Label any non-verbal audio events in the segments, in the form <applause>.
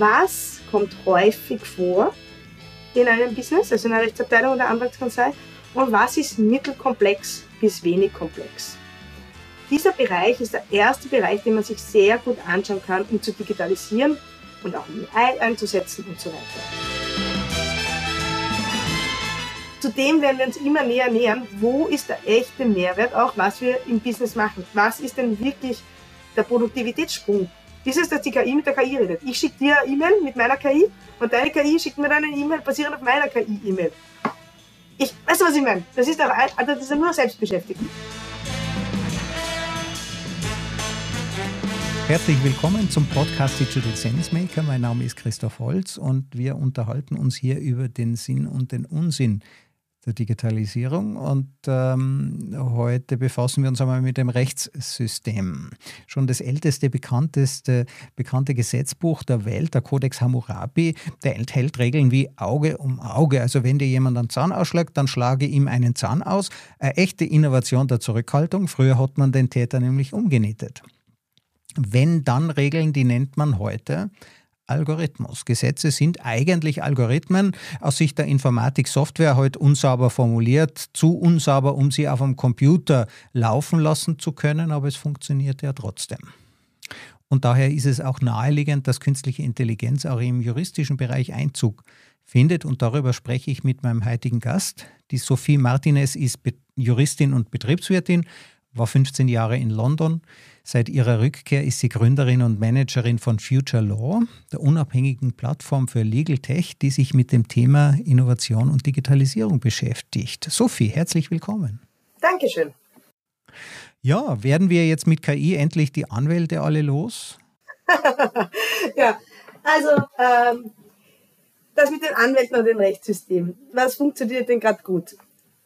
was kommt häufig vor in einem Business, also in einer Rechtsabteilung oder Anwaltskanzlei, und was ist mittelkomplex bis wenig komplex. Dieser Bereich ist der erste Bereich, den man sich sehr gut anschauen kann, um zu digitalisieren und auch um AI einzusetzen und so weiter. Zudem werden wir uns immer näher nähern, wo ist der echte Mehrwert, auch was wir im Business machen. Was ist denn wirklich der Produktivitätssprung? Ist es, dass die KI mit der KI redet? Ich schicke dir eine E-Mail mit meiner KI und deine KI schickt mir dann eine E-Mail basierend auf meiner KI-E-Mail. Weißt du, was ich meine? Das ist doch also das ist nur Selbstbeschäftigung. Herzlich willkommen zum Podcast Digital Sense Maker. Mein Name ist Christoph Holz und wir unterhalten uns hier über den Sinn und den Unsinn der Digitalisierung. Und ähm, heute befassen wir uns einmal mit dem Rechtssystem. Schon das älteste, bekannteste, bekannte Gesetzbuch der Welt, der Codex Hammurabi, der enthält Regeln wie Auge um Auge. Also wenn dir jemand einen Zahn ausschlägt, dann schlage ihm einen Zahn aus. Eine echte Innovation der Zurückhaltung. Früher hat man den Täter nämlich umgenietet. Wenn dann Regeln, die nennt man heute Algorithmus. Gesetze sind eigentlich Algorithmen, aus Sicht der Informatik Software heute unsauber formuliert, zu unsauber, um sie auf einem Computer laufen lassen zu können, aber es funktioniert ja trotzdem. Und daher ist es auch naheliegend, dass künstliche Intelligenz auch im juristischen Bereich Einzug findet. Und darüber spreche ich mit meinem heutigen Gast. Die Sophie Martinez ist Juristin und Betriebswirtin, war 15 Jahre in London, Seit ihrer Rückkehr ist sie Gründerin und Managerin von Future Law, der unabhängigen Plattform für Legal Tech, die sich mit dem Thema Innovation und Digitalisierung beschäftigt. Sophie, herzlich willkommen. Dankeschön. Ja, werden wir jetzt mit KI endlich die Anwälte alle los? <laughs> ja, also ähm, das mit den Anwälten und dem Rechtssystem. Was funktioniert denn gerade gut?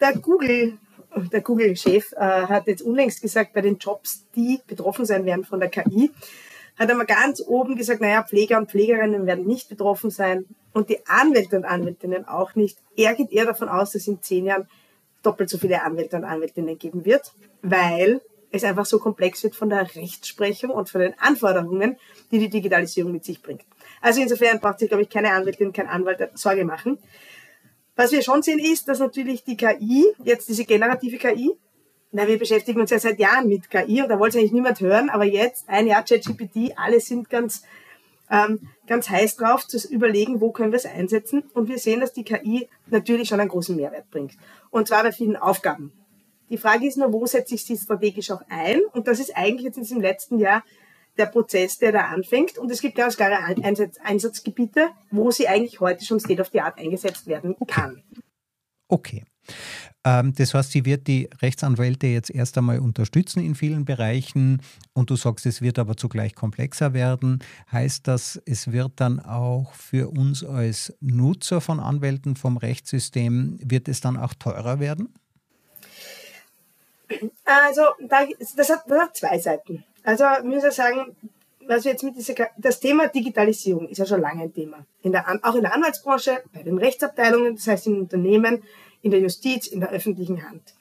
Der Google der Google-Chef äh, hat jetzt unlängst gesagt, bei den Jobs, die betroffen sein werden von der KI, hat er mal ganz oben gesagt, naja, Pfleger und Pflegerinnen werden nicht betroffen sein und die Anwälte und Anwältinnen auch nicht. Er geht eher davon aus, dass in zehn Jahren doppelt so viele Anwälte und Anwältinnen geben wird, weil es einfach so komplex wird von der Rechtsprechung und von den Anforderungen, die die Digitalisierung mit sich bringt. Also insofern braucht sich, glaube ich, keine Anwältin, kein Anwalt Sorge machen. Was wir schon sehen ist, dass natürlich die KI, jetzt diese generative KI, na, wir beschäftigen uns ja seit Jahren mit KI und da wollte eigentlich niemand hören, aber jetzt ein Jahr ChatGPT, alle sind ganz, ähm, ganz heiß drauf zu überlegen, wo können wir es einsetzen und wir sehen, dass die KI natürlich schon einen großen Mehrwert bringt und zwar bei vielen Aufgaben. Die Frage ist nur, wo setze ich sie strategisch auch ein und das ist eigentlich jetzt in diesem letzten Jahr der Prozess, der da anfängt. Und es gibt ganz klare Einsatz, Einsatzgebiete, wo sie eigentlich heute schon State of the Art eingesetzt werden kann. Okay. Ähm, das heißt, sie wird die Rechtsanwälte jetzt erst einmal unterstützen in vielen Bereichen und du sagst, es wird aber zugleich komplexer werden. Heißt das, es wird dann auch für uns als Nutzer von Anwälten vom Rechtssystem, wird es dann auch teurer werden? Also, das hat, das hat zwei Seiten. Also muss ich sagen, was wir jetzt mit dieser, das Thema Digitalisierung ist ja schon lange ein Thema. In der, auch in der Anwaltsbranche, bei den Rechtsabteilungen, das heißt in Unternehmen, in der Justiz, in der öffentlichen Hand.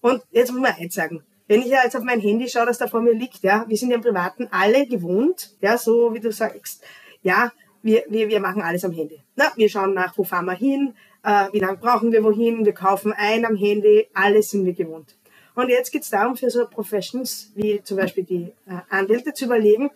Und jetzt muss man eins sagen. Wenn ich ja jetzt auf mein Handy schaue, das da vor mir liegt, ja, wir sind ja im Privaten alle gewohnt, ja, so wie du sagst, ja, wir, wir, wir machen alles am Handy. Na, wir schauen nach, wo fahren wir hin, äh, wie lange brauchen wir wohin, wir kaufen ein am Handy, alles sind wir gewohnt. Und jetzt geht es darum, für so Professions wie zum Beispiel die äh, Anwälte zu überlegen,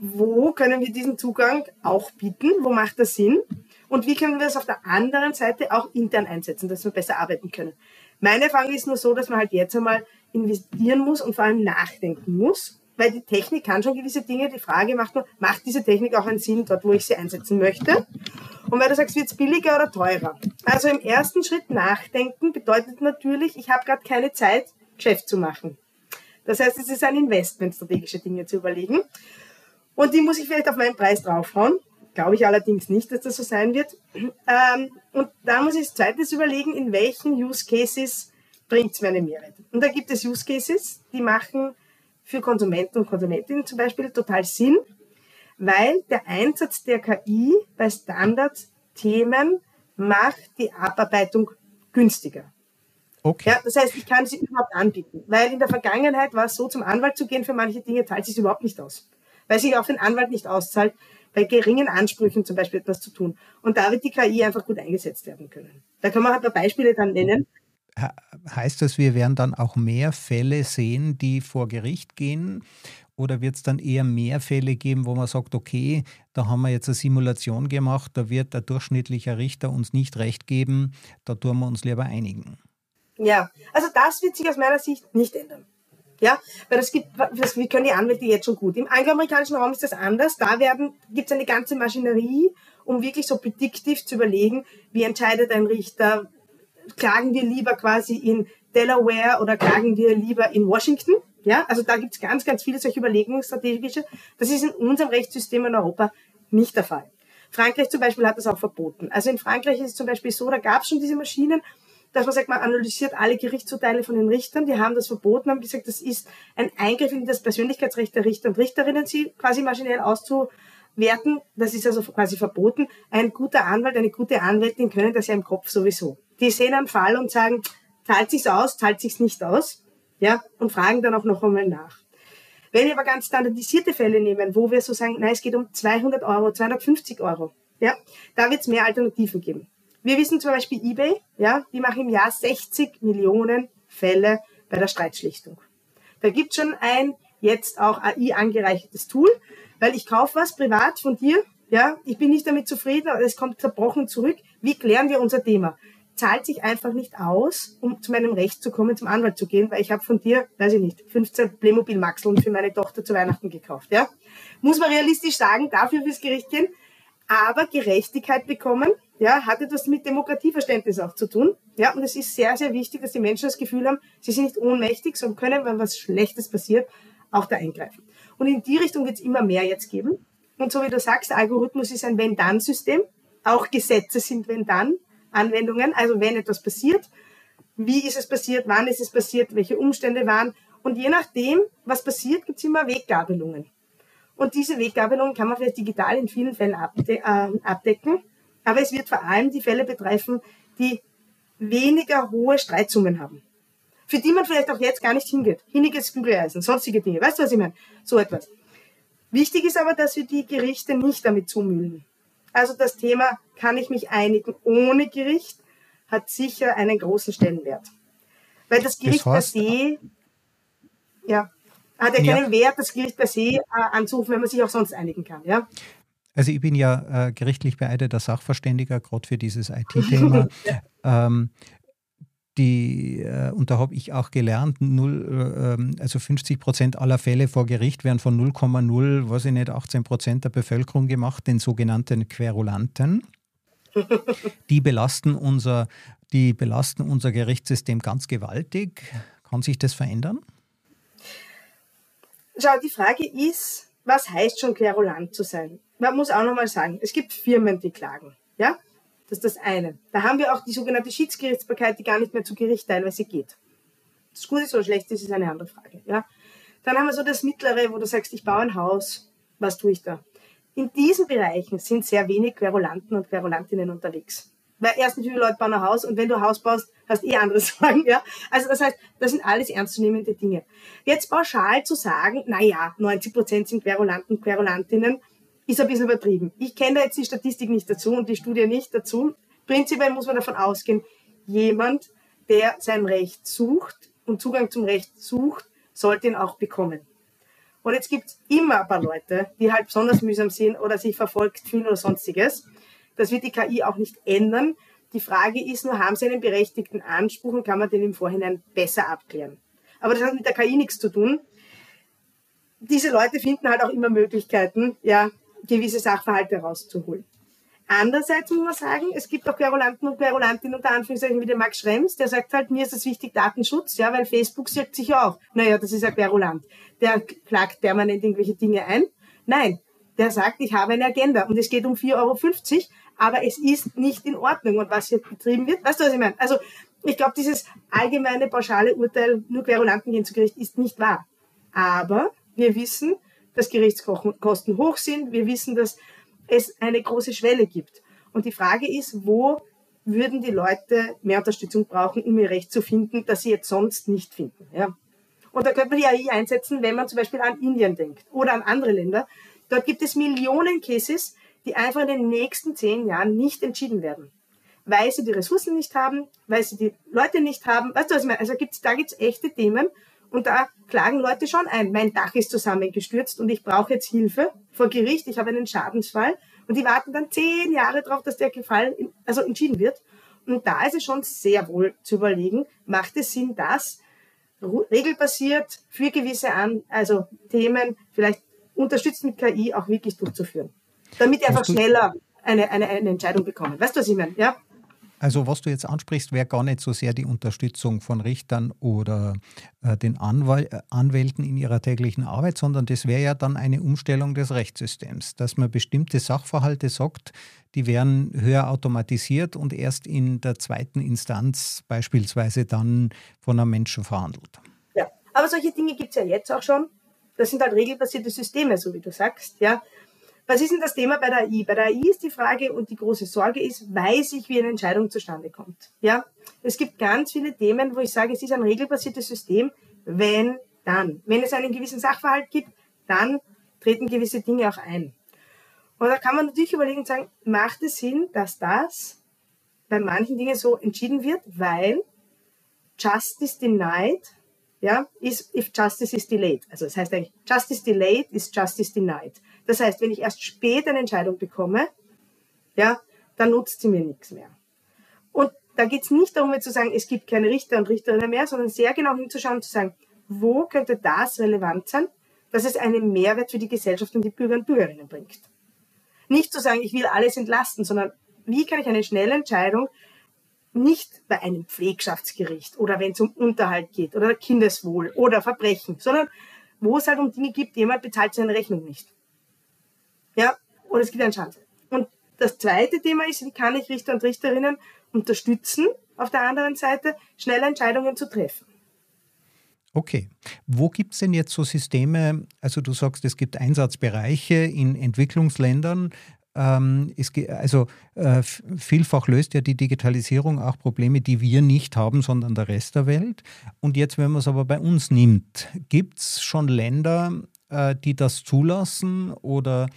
wo können wir diesen Zugang auch bieten, wo macht das Sinn und wie können wir es auf der anderen Seite auch intern einsetzen, dass wir besser arbeiten können. Meine Erfahrung ist nur so, dass man halt jetzt einmal investieren muss und vor allem nachdenken muss, weil die Technik kann schon gewisse Dinge. Die Frage macht nur, macht diese Technik auch einen Sinn dort, wo ich sie einsetzen möchte? Und weil du sagst, wird es billiger oder teurer? Also im ersten Schritt nachdenken bedeutet natürlich, ich habe gerade keine Zeit, Geschäft zu machen. Das heißt, es ist ein Investment, strategische Dinge zu überlegen. Und die muss ich vielleicht auf meinen Preis draufhauen. Glaube ich allerdings nicht, dass das so sein wird. Ähm, und da muss ich als zweites überlegen, in welchen Use Cases bringt es mir einen Mehrwert. Und da gibt es Use Cases, die machen für Konsumenten und Konsumentinnen zum Beispiel total Sinn, weil der Einsatz der KI bei Standardthemen macht die Abarbeitung günstiger. Okay. Ja, das heißt, ich kann sie überhaupt anbieten, weil in der Vergangenheit war es so, zum Anwalt zu gehen für manche Dinge zahlt sich überhaupt nicht aus, weil sich auch den Anwalt nicht auszahlt, bei geringen Ansprüchen zum Beispiel etwas zu tun. Und da wird die KI einfach gut eingesetzt werden können. Da kann man halt ein paar Beispiele dann nennen. Heißt das, wir werden dann auch mehr Fälle sehen, die vor Gericht gehen? Oder wird es dann eher mehr Fälle geben, wo man sagt, okay, da haben wir jetzt eine Simulation gemacht, da wird der durchschnittliche Richter uns nicht recht geben, da tun wir uns lieber einigen? Ja, also das wird sich aus meiner Sicht nicht ändern. Ja, weil das gibt, das, wir können die Anwälte jetzt schon gut. Im angloamerikanischen Raum ist das anders. Da gibt es eine ganze Maschinerie, um wirklich so prediktiv zu überlegen, wie entscheidet ein Richter, klagen wir lieber quasi in Delaware oder klagen wir lieber in Washington. Ja, also da gibt es ganz, ganz viele solche Überlegungsstrategische. Das ist in unserem Rechtssystem in Europa nicht der Fall. Frankreich zum Beispiel hat das auch verboten. Also in Frankreich ist es zum Beispiel so, da gab es schon diese Maschinen, dass man sagt, man analysiert alle Gerichtsurteile von den Richtern. Die haben das verboten, haben gesagt, das ist ein Eingriff in das Persönlichkeitsrecht der Richter und Richterinnen, sie quasi maschinell auszuwerten. Das ist also quasi verboten. Ein guter Anwalt, eine gute Anwältin können das ja im Kopf sowieso. Die sehen einen Fall und sagen, zahlt sich's aus, zahlt sich's nicht aus, ja, und fragen dann auch noch einmal nach. Wenn wir aber ganz standardisierte Fälle nehmen, wo wir so sagen, nein, es geht um 200 Euro, 250 Euro, ja, da wird es mehr Alternativen geben. Wir wissen zum Beispiel eBay, ja, die machen im Jahr 60 Millionen Fälle bei der Streitschlichtung. Da gibt schon ein jetzt auch AI angereichertes Tool, weil ich kaufe was privat von dir, ja, ich bin nicht damit zufrieden, es kommt zerbrochen zurück. Wie klären wir unser Thema? Zahlt sich einfach nicht aus, um zu meinem Recht zu kommen, zum Anwalt zu gehen, weil ich habe von dir, weiß ich nicht, 15 Playmobil Maxeln für meine Tochter zu Weihnachten gekauft, ja. Muss man realistisch sagen, dafür fürs Gericht gehen, aber Gerechtigkeit bekommen, ja, hat etwas mit Demokratieverständnis auch zu tun. Ja, und es ist sehr, sehr wichtig, dass die Menschen das Gefühl haben, sie sind nicht ohnmächtig, sondern können, wenn was Schlechtes passiert, auch da eingreifen. Und in die Richtung wird es immer mehr jetzt geben. Und so wie du sagst, der Algorithmus ist ein Wenn-Dann-System. Auch Gesetze sind Wenn-Dann-Anwendungen. Also wenn etwas passiert, wie ist es passiert, wann ist es passiert, welche Umstände waren. Und je nachdem, was passiert, gibt es immer Weggabelungen. Und diese Weggabelungen kann man vielleicht digital in vielen Fällen äh, abdecken. Aber es wird vor allem die Fälle betreffen, die weniger hohe Streitsummen haben. Für die man vielleicht auch jetzt gar nicht hingeht. Hinniges Bügeleisen, sonstige Dinge. Weißt du, was ich meine? So etwas. Wichtig ist aber, dass wir die Gerichte nicht damit zumüllen. Also das Thema, kann ich mich einigen ohne Gericht, hat sicher einen großen Stellenwert. Weil das Gericht das heißt, per se, ja, hat ja keinen ja. Wert, das Gericht per se äh, anzurufen, wenn man sich auch sonst einigen kann. Ja? Also ich bin ja äh, gerichtlich beeideter Sachverständiger, gerade für dieses IT-Thema. ja. <laughs> ähm, die, äh, und da habe ich auch gelernt, null, äh, also 50 Prozent aller Fälle vor Gericht werden von 0,0, weiß ich nicht, 18 Prozent der Bevölkerung gemacht, den sogenannten Querulanten. Die belasten unser, die belasten unser Gerichtssystem ganz gewaltig. Kann sich das verändern? Schau, die Frage ist, was heißt schon querulant zu sein? Man muss auch nochmal sagen, es gibt Firmen, die klagen. Ja? Das ist das eine. Da haben wir auch die sogenannte Schiedsgerichtsbarkeit, die gar nicht mehr zu Gericht teilweise geht. Das gut ist oder schlecht ist, ist eine andere Frage. Ja? Dann haben wir so das Mittlere, wo du sagst, ich baue ein Haus. Was tue ich da? In diesen Bereichen sind sehr wenig Querulanten und Querulantinnen unterwegs. Weil erstens, viele Leute bauen ein Haus und wenn du Haus baust, hast eh andere <laughs> Sorgen, ja. Also das heißt, das sind alles ernstzunehmende Dinge. Jetzt pauschal zu sagen, na ja, 90 Prozent sind Querulanten, Querulantinnen, ist ein bisschen übertrieben. Ich kenne da jetzt die Statistik nicht dazu und die Studie nicht dazu. Prinzipiell muss man davon ausgehen, jemand, der sein Recht sucht und Zugang zum Recht sucht, sollte ihn auch bekommen. Und jetzt gibt's immer ein paar Leute, die halt besonders mühsam sind oder sich verfolgt fühlen oder sonstiges. Das wird die KI auch nicht ändern. Die Frage ist nur, haben sie einen berechtigten Anspruch und kann man den im Vorhinein besser abklären? Aber das hat mit der KI nichts zu tun. Diese Leute finden halt auch immer Möglichkeiten, ja, gewisse Sachverhalte rauszuholen. Andererseits muss man sagen, es gibt auch Querulanten und Querulantinnen unter Anführungszeichen wie der Max Schrems, der sagt halt, mir ist das wichtig, Datenschutz, ja, weil Facebook sagt sich ja auch, naja, das ist ein Querulant. Der klagt permanent irgendwelche Dinge ein. Nein, der sagt, ich habe eine Agenda und es geht um 4,50 Euro, aber es ist nicht in Ordnung und was hier betrieben wird. Weißt du, was ich meine? Also ich glaube, dieses allgemeine, pauschale Urteil, nur Querulanten gehen zu Gericht, ist nicht wahr. Aber wir wissen, dass Gerichtskosten hoch sind. Wir wissen, dass es eine große Schwelle gibt. Und die Frage ist, wo würden die Leute mehr Unterstützung brauchen, um ihr Recht zu finden, das sie jetzt sonst nicht finden. Ja? Und da könnte man die AI einsetzen, wenn man zum Beispiel an Indien denkt oder an andere Länder, Dort gibt es Millionen Cases, die einfach in den nächsten zehn Jahren nicht entschieden werden. Weil sie die Ressourcen nicht haben, weil sie die Leute nicht haben. Weißt du, was ich meine? Also gibt's, da gibt's echte Themen und da klagen Leute schon ein. Mein Dach ist zusammengestürzt und ich brauche jetzt Hilfe vor Gericht. Ich habe einen Schadensfall und die warten dann zehn Jahre darauf, dass der Fall also entschieden wird. Und da ist es schon sehr wohl zu überlegen, macht es Sinn, das regelbasiert für gewisse An also Themen vielleicht unterstützt mit KI auch wirklich durchzuführen. Damit die einfach schneller eine, eine, eine Entscheidung bekommen. Weißt du, was ich meine? Ja? Also was du jetzt ansprichst, wäre gar nicht so sehr die Unterstützung von Richtern oder äh, den Anwal äh, Anwälten in ihrer täglichen Arbeit, sondern das wäre ja dann eine Umstellung des Rechtssystems, dass man bestimmte Sachverhalte sagt, die werden höher automatisiert und erst in der zweiten Instanz beispielsweise dann von einem Menschen verhandelt. Ja, aber solche Dinge gibt es ja jetzt auch schon. Das sind halt regelbasierte Systeme, so wie du sagst. Ja, was ist denn das Thema bei der AI? Bei der AI ist die Frage und die große Sorge ist, weiß ich, wie eine Entscheidung zustande kommt? Ja, es gibt ganz viele Themen, wo ich sage, es ist ein regelbasiertes System, wenn, dann. Wenn es einen gewissen Sachverhalt gibt, dann treten gewisse Dinge auch ein. Und da kann man natürlich überlegen und sagen, macht es Sinn, dass das bei manchen Dingen so entschieden wird, weil Justice denied, ja, is if justice is delayed. Also das heißt eigentlich, Justice delayed is justice denied. Das heißt, wenn ich erst spät eine Entscheidung bekomme, ja, dann nutzt sie mir nichts mehr. Und da geht es nicht darum, zu sagen, es gibt keine Richter und Richterinnen mehr, sondern sehr genau hinzuschauen und zu sagen, wo könnte das relevant sein, dass es einen Mehrwert für die Gesellschaft und die Bürger und Bürgerinnen bringt. Nicht zu sagen, ich will alles entlasten, sondern wie kann ich eine schnelle Entscheidung nicht bei einem Pflegschaftsgericht oder wenn es um Unterhalt geht oder Kindeswohl oder Verbrechen, sondern wo es halt um Dinge gibt, jemand bezahlt seine Rechnung nicht. Ja, und es gibt eine Chance. Und das zweite Thema ist, wie kann ich Richter und Richterinnen unterstützen, auf der anderen Seite schnelle Entscheidungen zu treffen. Okay. Wo gibt es denn jetzt so Systeme? Also du sagst, es gibt Einsatzbereiche in Entwicklungsländern. Ähm, es, also äh, vielfach löst ja die Digitalisierung auch Probleme, die wir nicht haben, sondern der Rest der Welt. Und jetzt, wenn man es aber bei uns nimmt, gibt es schon Länder, äh, die das zulassen oder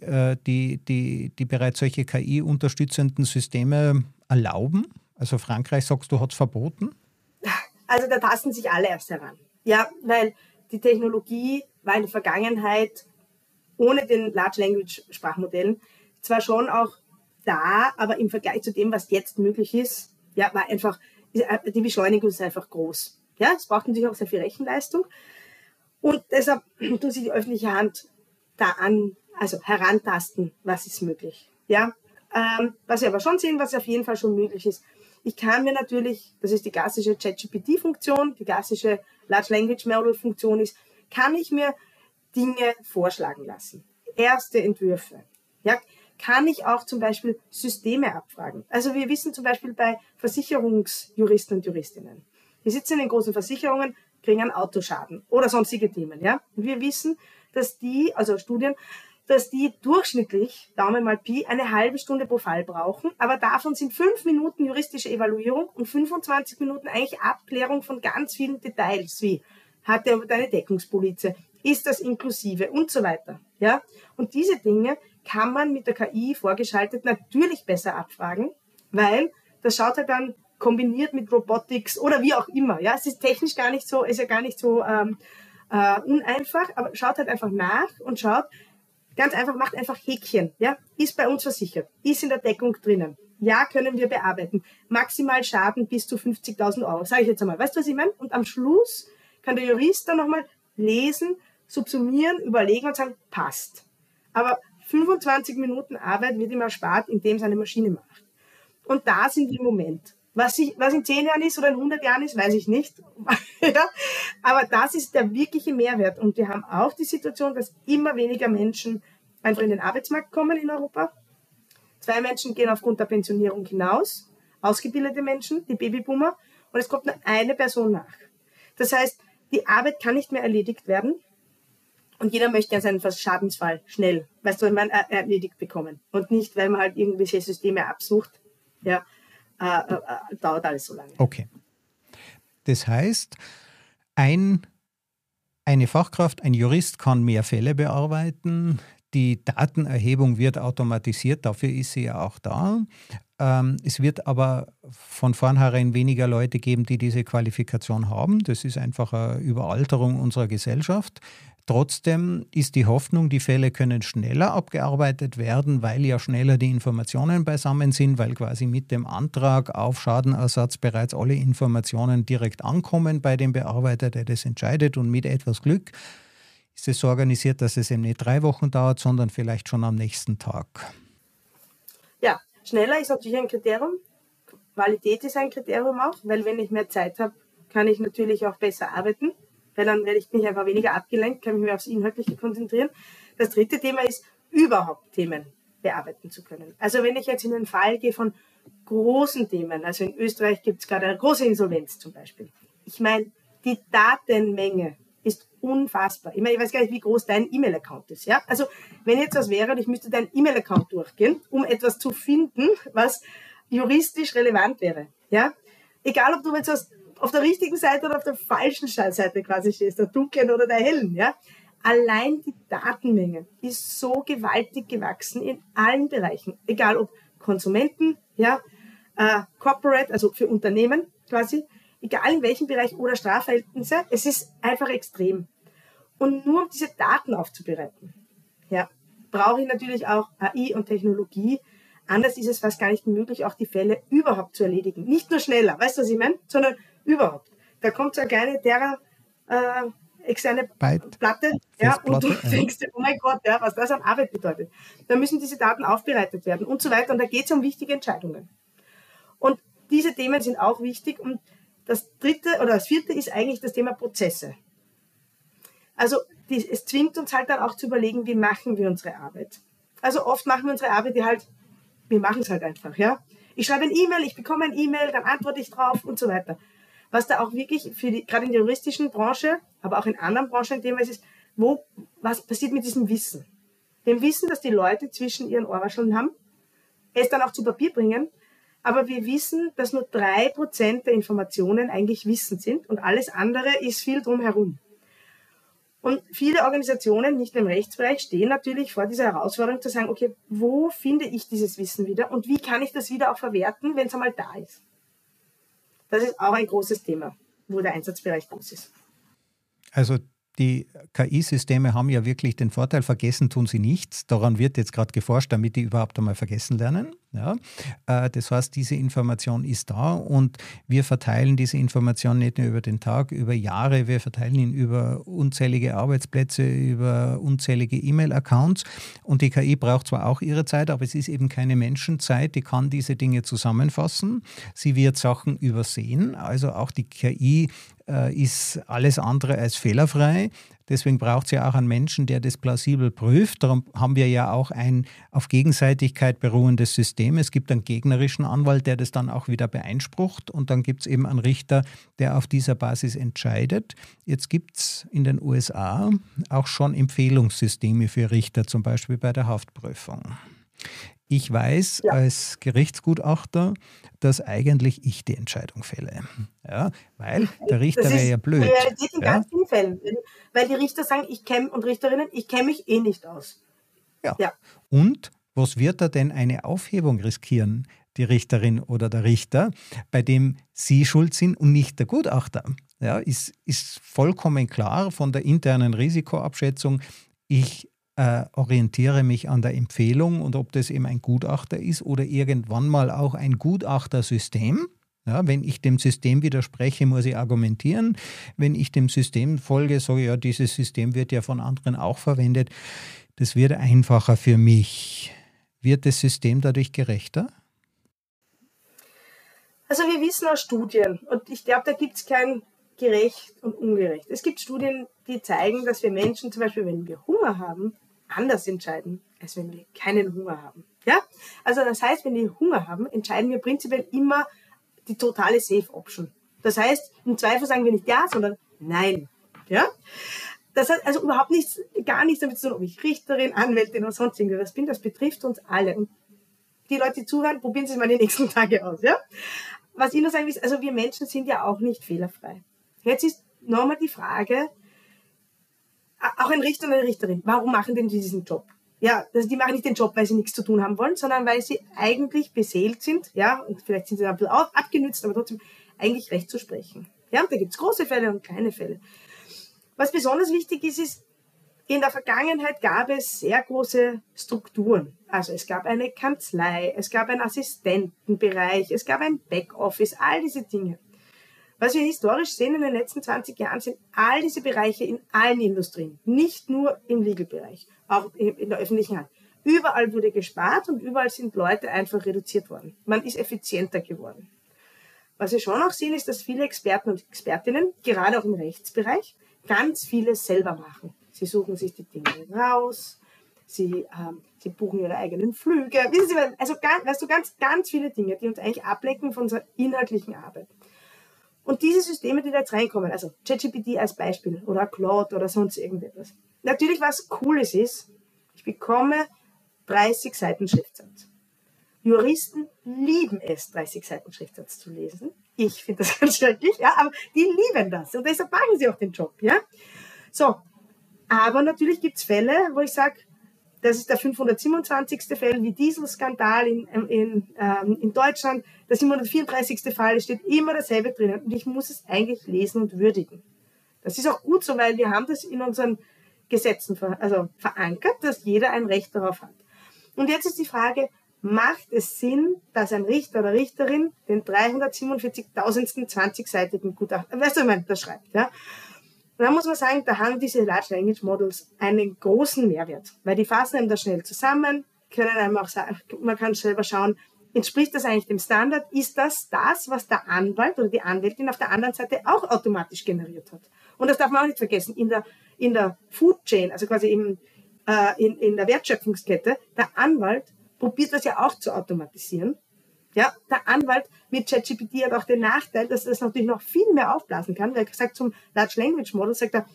äh, die, die, die bereits solche KI-unterstützenden Systeme erlauben? Also Frankreich, sagst du, hat es verboten? Also da tasten sich alle erst heran. Ja, weil die Technologie war in der Vergangenheit ohne den Large Language Sprachmodellen zwar schon auch da, aber im Vergleich zu dem, was jetzt möglich ist, ja, war einfach, die Beschleunigung ist einfach groß. Ja, es braucht natürlich auch sehr viel Rechenleistung. Und deshalb <clears throat> tut sich die öffentliche Hand da an, also herantasten, was ist möglich. Ja, ähm, was wir aber schon sehen, was auf jeden Fall schon möglich ist. Ich kann mir natürlich, das ist die klassische ChatGPT-Funktion, die klassische Large Language Model-Funktion ist, kann ich mir Dinge vorschlagen lassen. Erste Entwürfe. Ja, kann ich auch zum Beispiel Systeme abfragen. Also wir wissen zum Beispiel bei Versicherungsjuristen und Juristinnen. Die sitzen in großen Versicherungen, kriegen einen Autoschaden oder sonstige Themen. Ja? Und wir wissen, dass die, also Studien, dass die durchschnittlich, Daumen mal Pi, eine halbe Stunde pro Fall brauchen. Aber davon sind fünf Minuten juristische Evaluierung und 25 Minuten eigentlich Abklärung von ganz vielen Details, wie hat er deine Deckungspolize, ist das inklusive und so weiter. Ja? Und diese Dinge kann man mit der KI vorgeschaltet natürlich besser abfragen, weil das schaut halt dann kombiniert mit Robotics oder wie auch immer. Ja, es ist technisch gar nicht so, ist ja gar nicht so ähm, äh, uneinfach, aber schaut halt einfach nach und schaut, Ganz einfach, macht einfach Häkchen. Ja? Ist bei uns versichert, ist in der Deckung drinnen. Ja, können wir bearbeiten. Maximal Schaden bis zu 50.000 Euro, sage ich jetzt einmal. Weißt du, was ich meine? Und am Schluss kann der Jurist dann nochmal lesen, subsumieren, überlegen und sagen, passt. Aber 25 Minuten Arbeit wird ihm erspart, indem seine Maschine macht. Und da sind wir im Moment. Was, ich, was in 10 Jahren ist oder in 100 Jahren ist, weiß ich nicht. <laughs> ja? Aber das ist der wirkliche Mehrwert. Und wir haben auch die Situation, dass immer weniger Menschen einfach in den Arbeitsmarkt kommen in Europa. Zwei Menschen gehen aufgrund der Pensionierung hinaus, ausgebildete Menschen, die Babyboomer, und es kommt nur eine Person nach. Das heißt, die Arbeit kann nicht mehr erledigt werden. Und jeder möchte ja seinen Schadensfall schnell, weißt du, man erledigt bekommen. Und nicht, weil man halt irgendwelche Systeme absucht. Ja, äh, dauert alles so lange. Okay. Das heißt, ein, eine Fachkraft, ein Jurist kann mehr Fälle bearbeiten, die Datenerhebung wird automatisiert, dafür ist sie ja auch da. Ähm, es wird aber von vornherein weniger Leute geben, die diese Qualifikation haben. Das ist einfach eine Überalterung unserer Gesellschaft. Trotzdem ist die Hoffnung, die Fälle können schneller abgearbeitet werden, weil ja schneller die Informationen beisammen sind, weil quasi mit dem Antrag auf Schadenersatz bereits alle Informationen direkt ankommen bei dem Bearbeiter, der das entscheidet. Und mit etwas Glück ist es so organisiert, dass es eben nicht drei Wochen dauert, sondern vielleicht schon am nächsten Tag. Ja, schneller ist natürlich ein Kriterium. Qualität ist ein Kriterium auch, weil wenn ich mehr Zeit habe, kann ich natürlich auch besser arbeiten weil dann werde ich mich einfach weniger abgelenkt, kann mich mehr aufs Inhaltliche konzentrieren. Das dritte Thema ist, überhaupt Themen bearbeiten zu können. Also wenn ich jetzt in den Fall gehe von großen Themen, also in Österreich gibt es gerade eine große Insolvenz zum Beispiel. Ich meine, die Datenmenge ist unfassbar. Ich meine, ich weiß gar nicht, wie groß dein E-Mail-Account ist. Ja? Also wenn jetzt was wäre und ich müsste deinen E-Mail-Account durchgehen, um etwas zu finden, was juristisch relevant wäre. Ja? Egal, ob du jetzt was auf der richtigen Seite oder auf der falschen Seite quasi stehst, der dunklen oder der hellen, ja. Allein die Datenmenge ist so gewaltig gewachsen in allen Bereichen, egal ob Konsumenten, ja, äh, Corporate, also für Unternehmen quasi, egal in welchem Bereich oder Strafverhältnisse, es ist einfach extrem. Und nur um diese Daten aufzubereiten, ja, brauche ich natürlich auch AI und Technologie. Anders ist es fast gar nicht möglich, auch die Fälle überhaupt zu erledigen. Nicht nur schneller, weißt du, was ich meine? Sondern überhaupt. Da kommt so eine kleine Terra äh, externe Byte. Platte, ja, und du denkst, oh mein Gott, ja, was das an Arbeit bedeutet. Da müssen diese Daten aufbereitet werden und so weiter. Und da geht es um wichtige Entscheidungen. Und diese Themen sind auch wichtig. Und das dritte oder das vierte ist eigentlich das Thema Prozesse. Also die, es zwingt uns halt dann auch zu überlegen, wie machen wir unsere Arbeit. Also oft machen wir unsere Arbeit, die halt, wir machen es halt einfach, ja. Ich schreibe ein E-Mail, ich bekomme ein E-Mail, dann antworte ich drauf und so weiter was da auch wirklich für die, gerade in der juristischen Branche, aber auch in anderen Branchen ein Thema ist, ist, wo, was passiert mit diesem Wissen? Dem Wissen, dass die Leute zwischen ihren Ohrwascheln haben, es dann auch zu Papier bringen, aber wir wissen, dass nur drei Prozent der Informationen eigentlich Wissen sind und alles andere ist viel drumherum. Und viele Organisationen, nicht nur im Rechtsbereich, stehen natürlich vor dieser Herausforderung zu sagen, okay, wo finde ich dieses Wissen wieder und wie kann ich das wieder auch verwerten, wenn es einmal da ist? Das ist auch ein großes Thema, wo der Einsatzbereich groß ist. Also die KI-Systeme haben ja wirklich den Vorteil, vergessen tun sie nichts. Daran wird jetzt gerade geforscht, damit die überhaupt einmal vergessen lernen. Ja? Äh, das heißt, diese Information ist da und wir verteilen diese Information nicht nur über den Tag, über Jahre, wir verteilen ihn über unzählige Arbeitsplätze, über unzählige E-Mail-Accounts und die KI braucht zwar auch ihre Zeit, aber es ist eben keine Menschenzeit, die kann diese Dinge zusammenfassen. Sie wird Sachen übersehen, also auch die KI äh, ist alles andere als fehlerfrei. Deswegen braucht es ja auch einen Menschen, der das plausibel prüft. Darum haben wir ja auch ein auf Gegenseitigkeit beruhendes System. Es gibt einen gegnerischen Anwalt, der das dann auch wieder beeinsprucht. Und dann gibt es eben einen Richter, der auf dieser Basis entscheidet. Jetzt gibt es in den USA auch schon Empfehlungssysteme für Richter, zum Beispiel bei der Haftprüfung. Ich weiß ja. als Gerichtsgutachter, dass eigentlich ich die Entscheidung fälle. Ja, weil der Richter wäre ja blöd. Das ist Realität in ja? ganz vielen Fällen. Weil die Richter sagen, ich kenne und Richterinnen, ich kenne mich eh nicht aus. Ja. ja. Und was wird da denn eine Aufhebung riskieren, die Richterin oder der Richter, bei dem Sie schuld sind und nicht der Gutachter? Ja, ist, ist vollkommen klar von der internen Risikoabschätzung. Ich äh, orientiere mich an der Empfehlung und ob das eben ein Gutachter ist oder irgendwann mal auch ein Gutachtersystem. Ja, wenn ich dem System widerspreche, muss ich argumentieren. Wenn ich dem System folge, sage ich, ja, dieses System wird ja von anderen auch verwendet. Das wird einfacher für mich. Wird das System dadurch gerechter? Also wir wissen aus Studien, und ich glaube, da gibt es kein gerecht und ungerecht. Es gibt Studien, die zeigen, dass wir Menschen zum Beispiel, wenn wir Hunger haben, anders entscheiden, als wenn wir keinen Hunger haben. Ja? Also das heißt, wenn wir Hunger haben, entscheiden wir prinzipiell immer die totale Safe Option. Das heißt, im Zweifel sagen wir nicht ja, sondern nein. Ja? Das hat also überhaupt nichts, gar nichts damit zu tun, ob ich Richterin, Anwältin oder sonst irgendwas bin. Das betrifft uns alle. Und die Leute, die zuhören, probieren Sie es mal die nächsten <laughs> Tage aus. Ja? Was ich nur sagen will, ist, also wir Menschen sind ja auch nicht fehlerfrei. Jetzt ist nochmal die Frage, auch ein Richter und eine Richterin, warum machen denn die diesen Job? ja, also die machen nicht den Job, weil sie nichts zu tun haben wollen, sondern weil sie eigentlich beseelt sind, ja, und vielleicht sind sie ein bisschen abgenützt, aber trotzdem eigentlich recht zu sprechen. Ja, da gibt's große Fälle und kleine Fälle. Was besonders wichtig ist, ist, in der Vergangenheit gab es sehr große Strukturen. Also es gab eine Kanzlei, es gab einen Assistentenbereich, es gab ein Backoffice, all diese Dinge. Was wir historisch sehen in den letzten 20 Jahren sind all diese Bereiche in allen Industrien, nicht nur im Legal-Bereich, auch in der öffentlichen Hand. Überall wurde gespart und überall sind Leute einfach reduziert worden. Man ist effizienter geworden. Was wir schon auch sehen, ist, dass viele Experten und Expertinnen, gerade auch im Rechtsbereich, ganz vieles selber machen. Sie suchen sich die Dinge raus, sie, ähm, sie buchen ihre eigenen Flüge. Wissen Sie, also ganz, weißt du, ganz, ganz viele Dinge, die uns eigentlich ablenken von unserer inhaltlichen Arbeit. Und diese Systeme, die da jetzt reinkommen, also ChatGPT als Beispiel oder Claude oder sonst irgendetwas. Natürlich, was Cooles ist, ich bekomme 30 Seiten Schriftsatz. Juristen lieben es, 30 Seiten Schriftsatz zu lesen. Ich finde das <laughs> ganz schrecklich, ja, aber die lieben das und deshalb machen sie auch den Job, ja. So, aber natürlich gibt es Fälle, wo ich sage, das ist der 527. Fall wie Dieselskandal in, in, ähm, in Deutschland. Der 734. Fall, es steht immer dasselbe drinnen und ich muss es eigentlich lesen und würdigen. Das ist auch gut so, weil wir haben das in unseren Gesetzen ver also verankert, dass jeder ein Recht darauf hat. Und jetzt ist die Frage, macht es Sinn, dass ein Richter oder Richterin den 347.000. 20-seitigen Gutachten, weißt du, ich meine, das schreibt, ja? Und dann muss man sagen, da haben diese Large Language Models einen großen Mehrwert, weil die fassen einem das schnell zusammen, können einem auch sagen, man kann selber schauen, entspricht das eigentlich dem Standard? Ist das das, was der Anwalt oder die Anwältin auf der anderen Seite auch automatisch generiert hat? Und das darf man auch nicht vergessen. In der, in der Food Chain, also quasi im, äh, in, in der Wertschöpfungskette, der Anwalt probiert das ja auch zu automatisieren. Ja, der Anwalt mit ChatGPT hat auch den Nachteil, dass er das natürlich noch viel mehr aufblasen kann, weil er sagt zum Large Language Model, sagt er,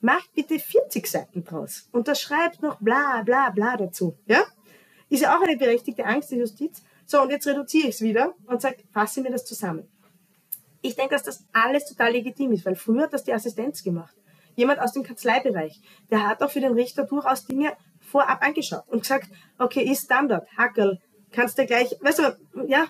mach bitte 40 Seiten draus und das schreibt noch bla bla bla dazu. Ja? Ist ja auch eine berechtigte Angst der Justiz. So, und jetzt reduziere ich es wieder und sage, fasse mir das zusammen. Ich denke, dass das alles total legitim ist, weil früher hat das die Assistenz gemacht. Jemand aus dem Kanzleibereich, der hat auch für den Richter durchaus Dinge vorab angeschaut und gesagt, okay, ist Standard, Hackel, kannst du gleich, weißt du, ja.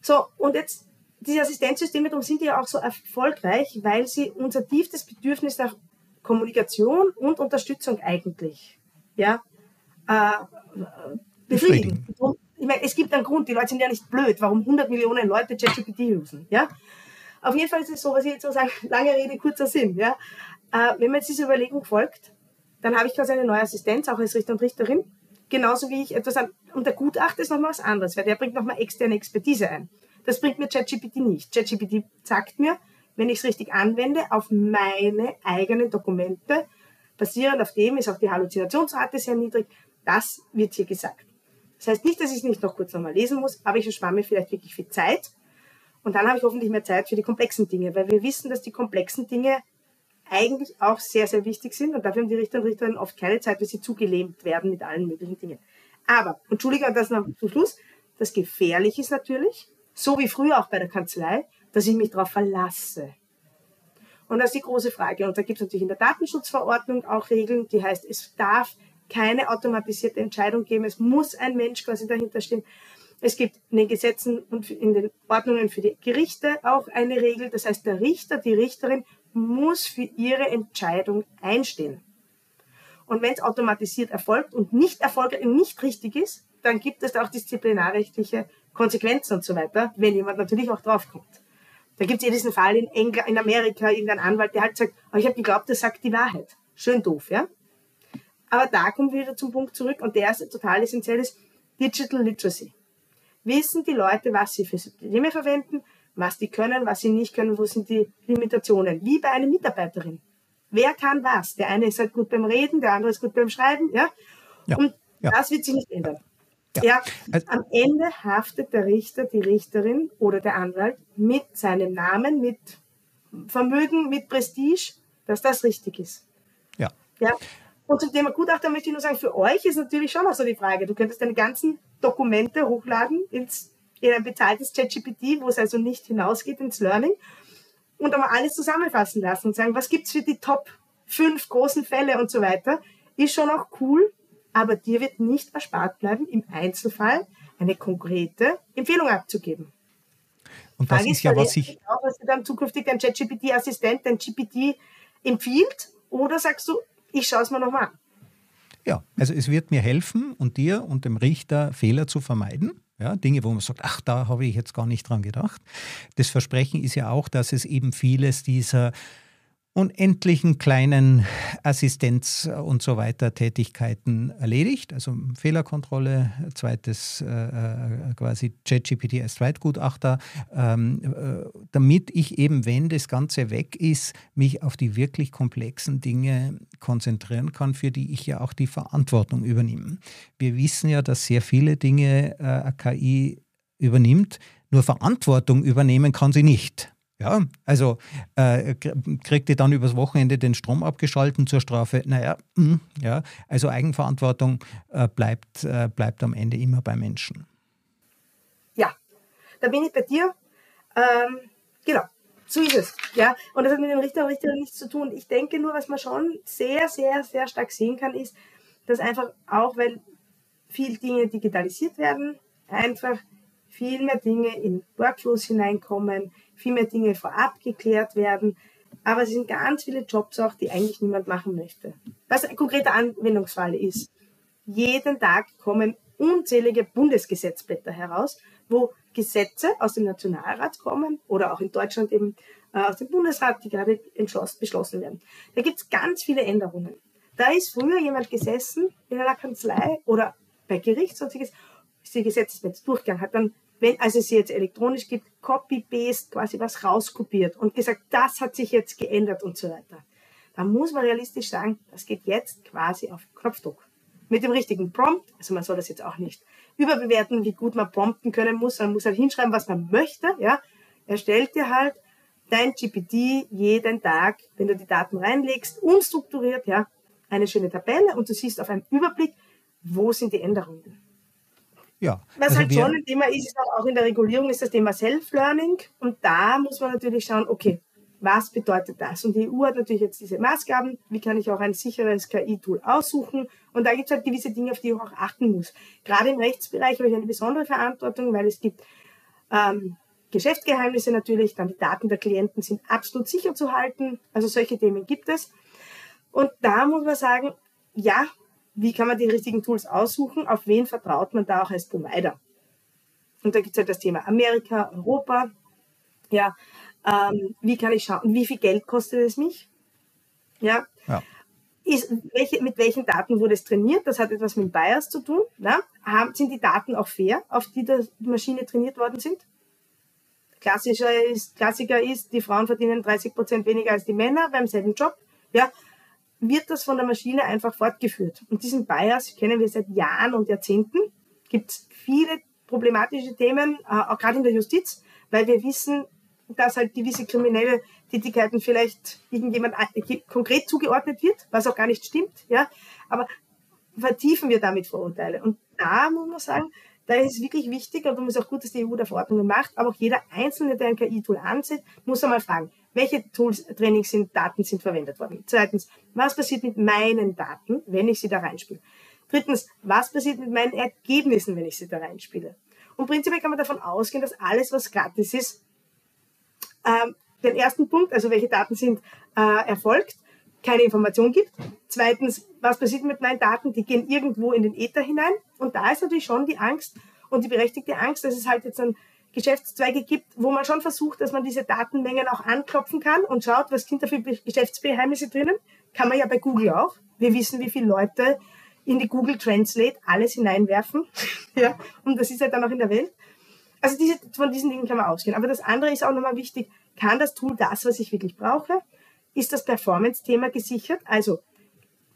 So, und jetzt, diese Assistenzsysteme, darum sind die ja auch so erfolgreich, weil sie unser tiefstes Bedürfnis nach Kommunikation und Unterstützung eigentlich, ja, äh, befriedigen. befriedigen. Ich meine, es gibt einen Grund, die Leute sind ja nicht blöd, warum 100 Millionen Leute ChatGPT usen, ja. Auf jeden Fall ist es so, was ich jetzt so sagen, <laughs> lange Rede, kurzer Sinn, ja. Äh, wenn man jetzt dieser Überlegung folgt, dann habe ich quasi eine neue Assistenz, auch als Richter und Richterin, Genauso wie ich etwas an, und der Gutachter ist nochmal was anderes, weil der bringt nochmal externe Expertise ein. Das bringt mir ChatGPT nicht. ChatGPT sagt mir, wenn ich es richtig anwende, auf meine eigenen Dokumente, basierend auf dem ist auch die Halluzinationsrate sehr niedrig, das wird hier gesagt. Das heißt nicht, dass ich es nicht noch kurz nochmal lesen muss, aber ich erspare mir vielleicht wirklich viel Zeit. Und dann habe ich hoffentlich mehr Zeit für die komplexen Dinge, weil wir wissen, dass die komplexen Dinge eigentlich auch sehr, sehr wichtig sind. Und dafür haben die Richter und Richterinnen oft keine Zeit, weil sie zugelähmt werden mit allen möglichen Dingen. Aber, Entschuldigung, das noch zum Schluss, das Gefährliche ist natürlich, so wie früher auch bei der Kanzlei, dass ich mich darauf verlasse. Und das ist die große Frage. Und da gibt es natürlich in der Datenschutzverordnung auch Regeln, die heißt, es darf keine automatisierte Entscheidung geben. Es muss ein Mensch quasi dahinter stehen. Es gibt in den Gesetzen und in den Ordnungen für die Gerichte auch eine Regel. Das heißt, der Richter, die Richterin muss für ihre Entscheidung einstehen. Und wenn es automatisiert erfolgt und nicht erfolgreich und nicht richtig ist, dann gibt es auch disziplinarrechtliche Konsequenzen und so weiter, wenn jemand natürlich auch draufkommt. Da gibt es ja diesen Fall in, Engl in Amerika, irgendein Anwalt, der halt sagt, oh, ich habe geglaubt, der sagt die Wahrheit. Schön doof, ja? Aber da kommen wir wieder zum Punkt zurück und der ist total essentiell ist Digital Literacy. Wissen die Leute, was sie für Systeme verwenden, was die können, was sie nicht können, wo sind die Limitationen. Wie bei einer Mitarbeiterin. Wer kann was? Der eine ist halt gut beim Reden, der andere ist gut beim Schreiben, ja? ja. Und ja. das wird sich nicht ändern. Ja. ja. Also, am Ende haftet der Richter, die Richterin oder der Anwalt mit seinem Namen, mit Vermögen, mit Prestige, dass das richtig ist. Ja. Ja. Und zum Thema Gutachter möchte ich nur sagen, für euch ist natürlich schon auch so die Frage, du könntest deine ganzen Dokumente hochladen ins in ein bezahltes ChatGPT, wo es also nicht hinausgeht ins Learning und aber alles zusammenfassen lassen und sagen, was gibt's für die Top fünf großen Fälle und so weiter, ist schon auch cool. aber dir wird nicht erspart bleiben, im Einzelfall eine konkrete Empfehlung abzugeben. Und das Frage ist ja, was ich. Auch, was dir dann zukünftig dein ChatGPT-Assistent, dein GPT empfiehlt? Oder sagst du, ich schaue es mir nochmal an? Ja, also es wird mir helfen und dir und dem Richter Fehler zu vermeiden. Ja, Dinge, wo man sagt, ach, da habe ich jetzt gar nicht dran gedacht. Das Versprechen ist ja auch, dass es eben vieles dieser unendlichen kleinen Assistenz- und so weiter Tätigkeiten erledigt. Also Fehlerkontrolle, zweites äh, äh quasi ChatGPT als Zweitgutachter, ähm, äh, damit ich eben, wenn das Ganze weg ist, mich auf die wirklich komplexen Dinge konzentrieren kann, für die ich ja auch die Verantwortung übernehme. Wir wissen ja, dass sehr viele Dinge äh, KI übernimmt, nur Verantwortung übernehmen kann sie nicht. Ja, also äh, kriegt ihr dann übers Wochenende den Strom abgeschalten zur Strafe? Naja, mh, hm, ja, also Eigenverantwortung äh, bleibt, äh, bleibt am Ende immer bei Menschen. Ja, da bin ich bei dir. Ähm, genau, so ist es. Ja, und das hat mit dem Richter und Richterin nichts zu tun. Ich denke nur, was man schon sehr, sehr, sehr stark sehen kann, ist, dass einfach auch, weil viele Dinge digitalisiert werden, einfach viel mehr Dinge in Workflows hineinkommen, viel mehr Dinge vorab geklärt werden. Aber es sind ganz viele Jobs auch, die eigentlich niemand machen möchte. Was ein konkreter Anwendungsfall ist. Jeden Tag kommen unzählige Bundesgesetzblätter heraus, wo Gesetze aus dem Nationalrat kommen oder auch in Deutschland eben äh, aus dem Bundesrat, die gerade beschlossen werden. Da gibt es ganz viele Änderungen. Da ist früher jemand gesessen in einer Kanzlei oder bei Gericht, sonstiges, ist die Gesetzesblätter durchgegangen, hat dann wenn also es sie jetzt elektronisch gibt, Copy-Paste quasi was rauskopiert und gesagt, das hat sich jetzt geändert und so weiter. Da muss man realistisch sagen, das geht jetzt quasi auf Knopfdruck. Mit dem richtigen Prompt, also man soll das jetzt auch nicht überbewerten, wie gut man prompten können muss, man muss halt hinschreiben, was man möchte, ja. Erstellt dir halt dein GPT jeden Tag, wenn du die Daten reinlegst, unstrukturiert, ja, eine schöne Tabelle und du siehst auf einem Überblick, wo sind die Änderungen. Ja, Was also halt schon ein Thema ist, ist auch in der Regulierung, ist das Thema Self-Learning. Und da muss man natürlich schauen, okay, was bedeutet das? Und die EU hat natürlich jetzt diese Maßgaben, wie kann ich auch ein sicheres KI-Tool aussuchen? Und da gibt es halt gewisse Dinge, auf die ich auch achten muss. Gerade im Rechtsbereich habe ich eine besondere Verantwortung, weil es gibt ähm, Geschäftsgeheimnisse natürlich, dann die Daten der Klienten sind absolut sicher zu halten. Also solche Themen gibt es. Und da muss man sagen, ja, wie kann man die richtigen Tools aussuchen, auf wen vertraut man da auch als Provider. Und da gibt es halt das Thema Amerika, Europa. Ja, ähm, wie kann ich schauen, wie viel Geld kostet es mich? Ja. ja. Ist, welche, mit welchen Daten wurde es trainiert? Das hat etwas mit Bias zu tun. Ja? Haben, sind die Daten auch fair, auf die die Maschine trainiert worden sind? Klassischer ist, Klassiker ist, die Frauen verdienen 30 Prozent weniger als die Männer beim selben Job. Ja, wird das von der Maschine einfach fortgeführt. Und diesen Bias kennen wir seit Jahren und Jahrzehnten. Gibt viele problematische Themen, äh, auch gerade in der Justiz, weil wir wissen, dass halt gewisse kriminelle Tätigkeiten vielleicht irgendjemand äh, konkret zugeordnet wird, was auch gar nicht stimmt, ja. Aber vertiefen wir damit Vorurteile. Und da muss man sagen, da ist es wirklich wichtig, und es ist auch gut, dass die EU da Verordnungen macht, aber auch jeder Einzelne, der ein KI-Tool ansieht, muss einmal fragen, welche Tools, Trainings sind, Daten sind verwendet worden? Zweitens, was passiert mit meinen Daten, wenn ich sie da reinspiele? Drittens, was passiert mit meinen Ergebnissen, wenn ich sie da reinspiele? Und prinzipiell kann man davon ausgehen, dass alles, was gratis ist, ähm, den ersten Punkt, also welche Daten sind äh, erfolgt, keine Information gibt. Zweitens, was passiert mit meinen Daten? Die gehen irgendwo in den Äther hinein. Und da ist natürlich schon die Angst und die berechtigte Angst, dass es halt jetzt ein Geschäftszweige gibt, wo man schon versucht, dass man diese Datenmengen auch anklopfen kann und schaut, was sind da für Geschäftsgeheimnisse drinnen. Kann man ja bei Google auch. Wir wissen, wie viele Leute in die Google Translate alles hineinwerfen. <laughs> ja, und das ist halt dann auch in der Welt. Also diese, von diesen Dingen kann man ausgehen. Aber das andere ist auch nochmal wichtig. Kann das Tool das, was ich wirklich brauche? Ist das Performance-Thema gesichert? Also,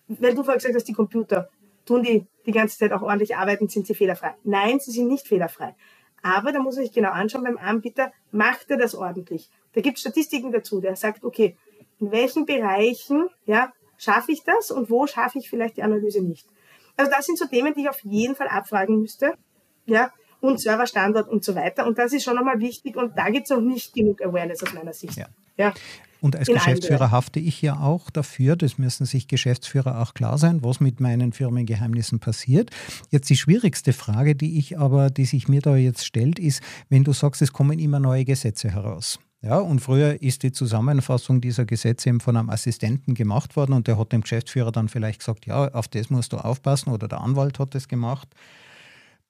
weil du vorher gesagt hast, die Computer tun die die ganze Zeit auch ordentlich arbeiten, sind sie fehlerfrei. Nein, sie sind nicht fehlerfrei. Aber da muss man sich genau anschauen beim Anbieter, macht er das ordentlich? Da gibt es Statistiken dazu, der sagt, okay, in welchen Bereichen ja, schaffe ich das und wo schaffe ich vielleicht die Analyse nicht? Also das sind so Themen, die ich auf jeden Fall abfragen müsste. Ja, und Serverstandort und so weiter. Und das ist schon einmal wichtig und da gibt es noch nicht genug Awareness aus meiner Sicht. Ja. ja. Und als Geschäftsführer hafte ich ja auch dafür, das müssen sich Geschäftsführer auch klar sein, was mit meinen Firmengeheimnissen passiert. Jetzt die schwierigste Frage, die ich aber, die sich mir da jetzt stellt, ist, wenn du sagst, es kommen immer neue Gesetze heraus. Ja, und früher ist die Zusammenfassung dieser Gesetze eben von einem Assistenten gemacht worden und der hat dem Geschäftsführer dann vielleicht gesagt, ja, auf das musst du aufpassen oder der Anwalt hat das gemacht.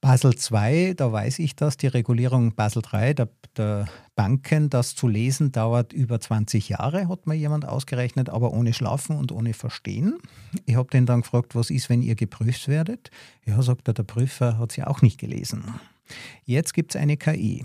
Basel II, da weiß ich das, die Regulierung Basel III der, der, Banken, das zu lesen dauert über 20 Jahre, hat mir jemand ausgerechnet, aber ohne Schlafen und ohne Verstehen. Ich habe den dann gefragt, was ist, wenn ihr geprüft werdet? Ja, sagt er, der Prüfer hat sie auch nicht gelesen. Jetzt gibt es eine KI.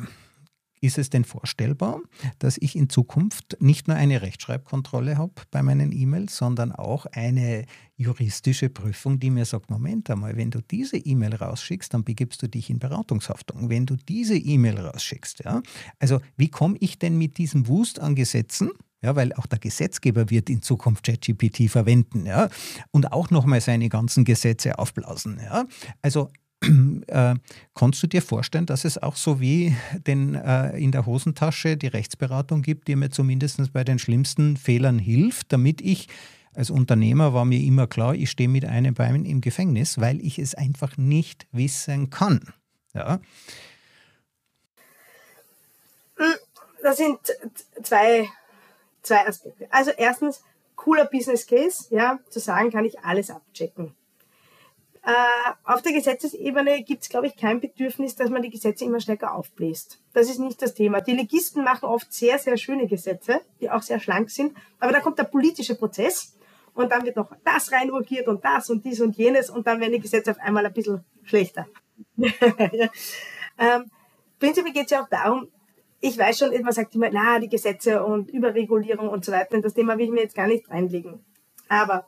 Ist es denn vorstellbar, dass ich in Zukunft nicht nur eine Rechtschreibkontrolle habe bei meinen E-Mails, sondern auch eine juristische Prüfung, die mir sagt, Moment einmal, wenn du diese E-Mail rausschickst, dann begibst du dich in Beratungshaftung. Wenn du diese E-Mail rausschickst, ja, also wie komme ich denn mit diesem Wust an Gesetzen, ja, weil auch der Gesetzgeber wird in Zukunft ChatGPT verwenden, ja, und auch nochmal seine ganzen Gesetze aufblasen, ja. Also <clears throat> äh, kannst du dir vorstellen, dass es auch so wie den, äh, in der Hosentasche die Rechtsberatung gibt, die mir zumindest bei den schlimmsten Fehlern hilft, damit ich als Unternehmer war mir immer klar, ich stehe mit einem Bein im Gefängnis, weil ich es einfach nicht wissen kann. Ja. Das sind zwei, zwei Aspekte. Also erstens, cooler Business Case, ja, zu sagen, kann ich alles abchecken. Äh, auf der Gesetzesebene gibt es, glaube ich, kein Bedürfnis, dass man die Gesetze immer stärker aufbläst. Das ist nicht das Thema. Die Legisten machen oft sehr, sehr schöne Gesetze, die auch sehr schlank sind, aber da kommt der politische Prozess und dann wird noch das reinurgiert und das und dies und jenes und dann werden die Gesetze auf einmal ein bisschen schlechter. <laughs> ähm, prinzipiell geht es ja auch darum, ich weiß schon, man sagt immer, na, die Gesetze und Überregulierung und so weiter, und das Thema will ich mir jetzt gar nicht reinlegen. Aber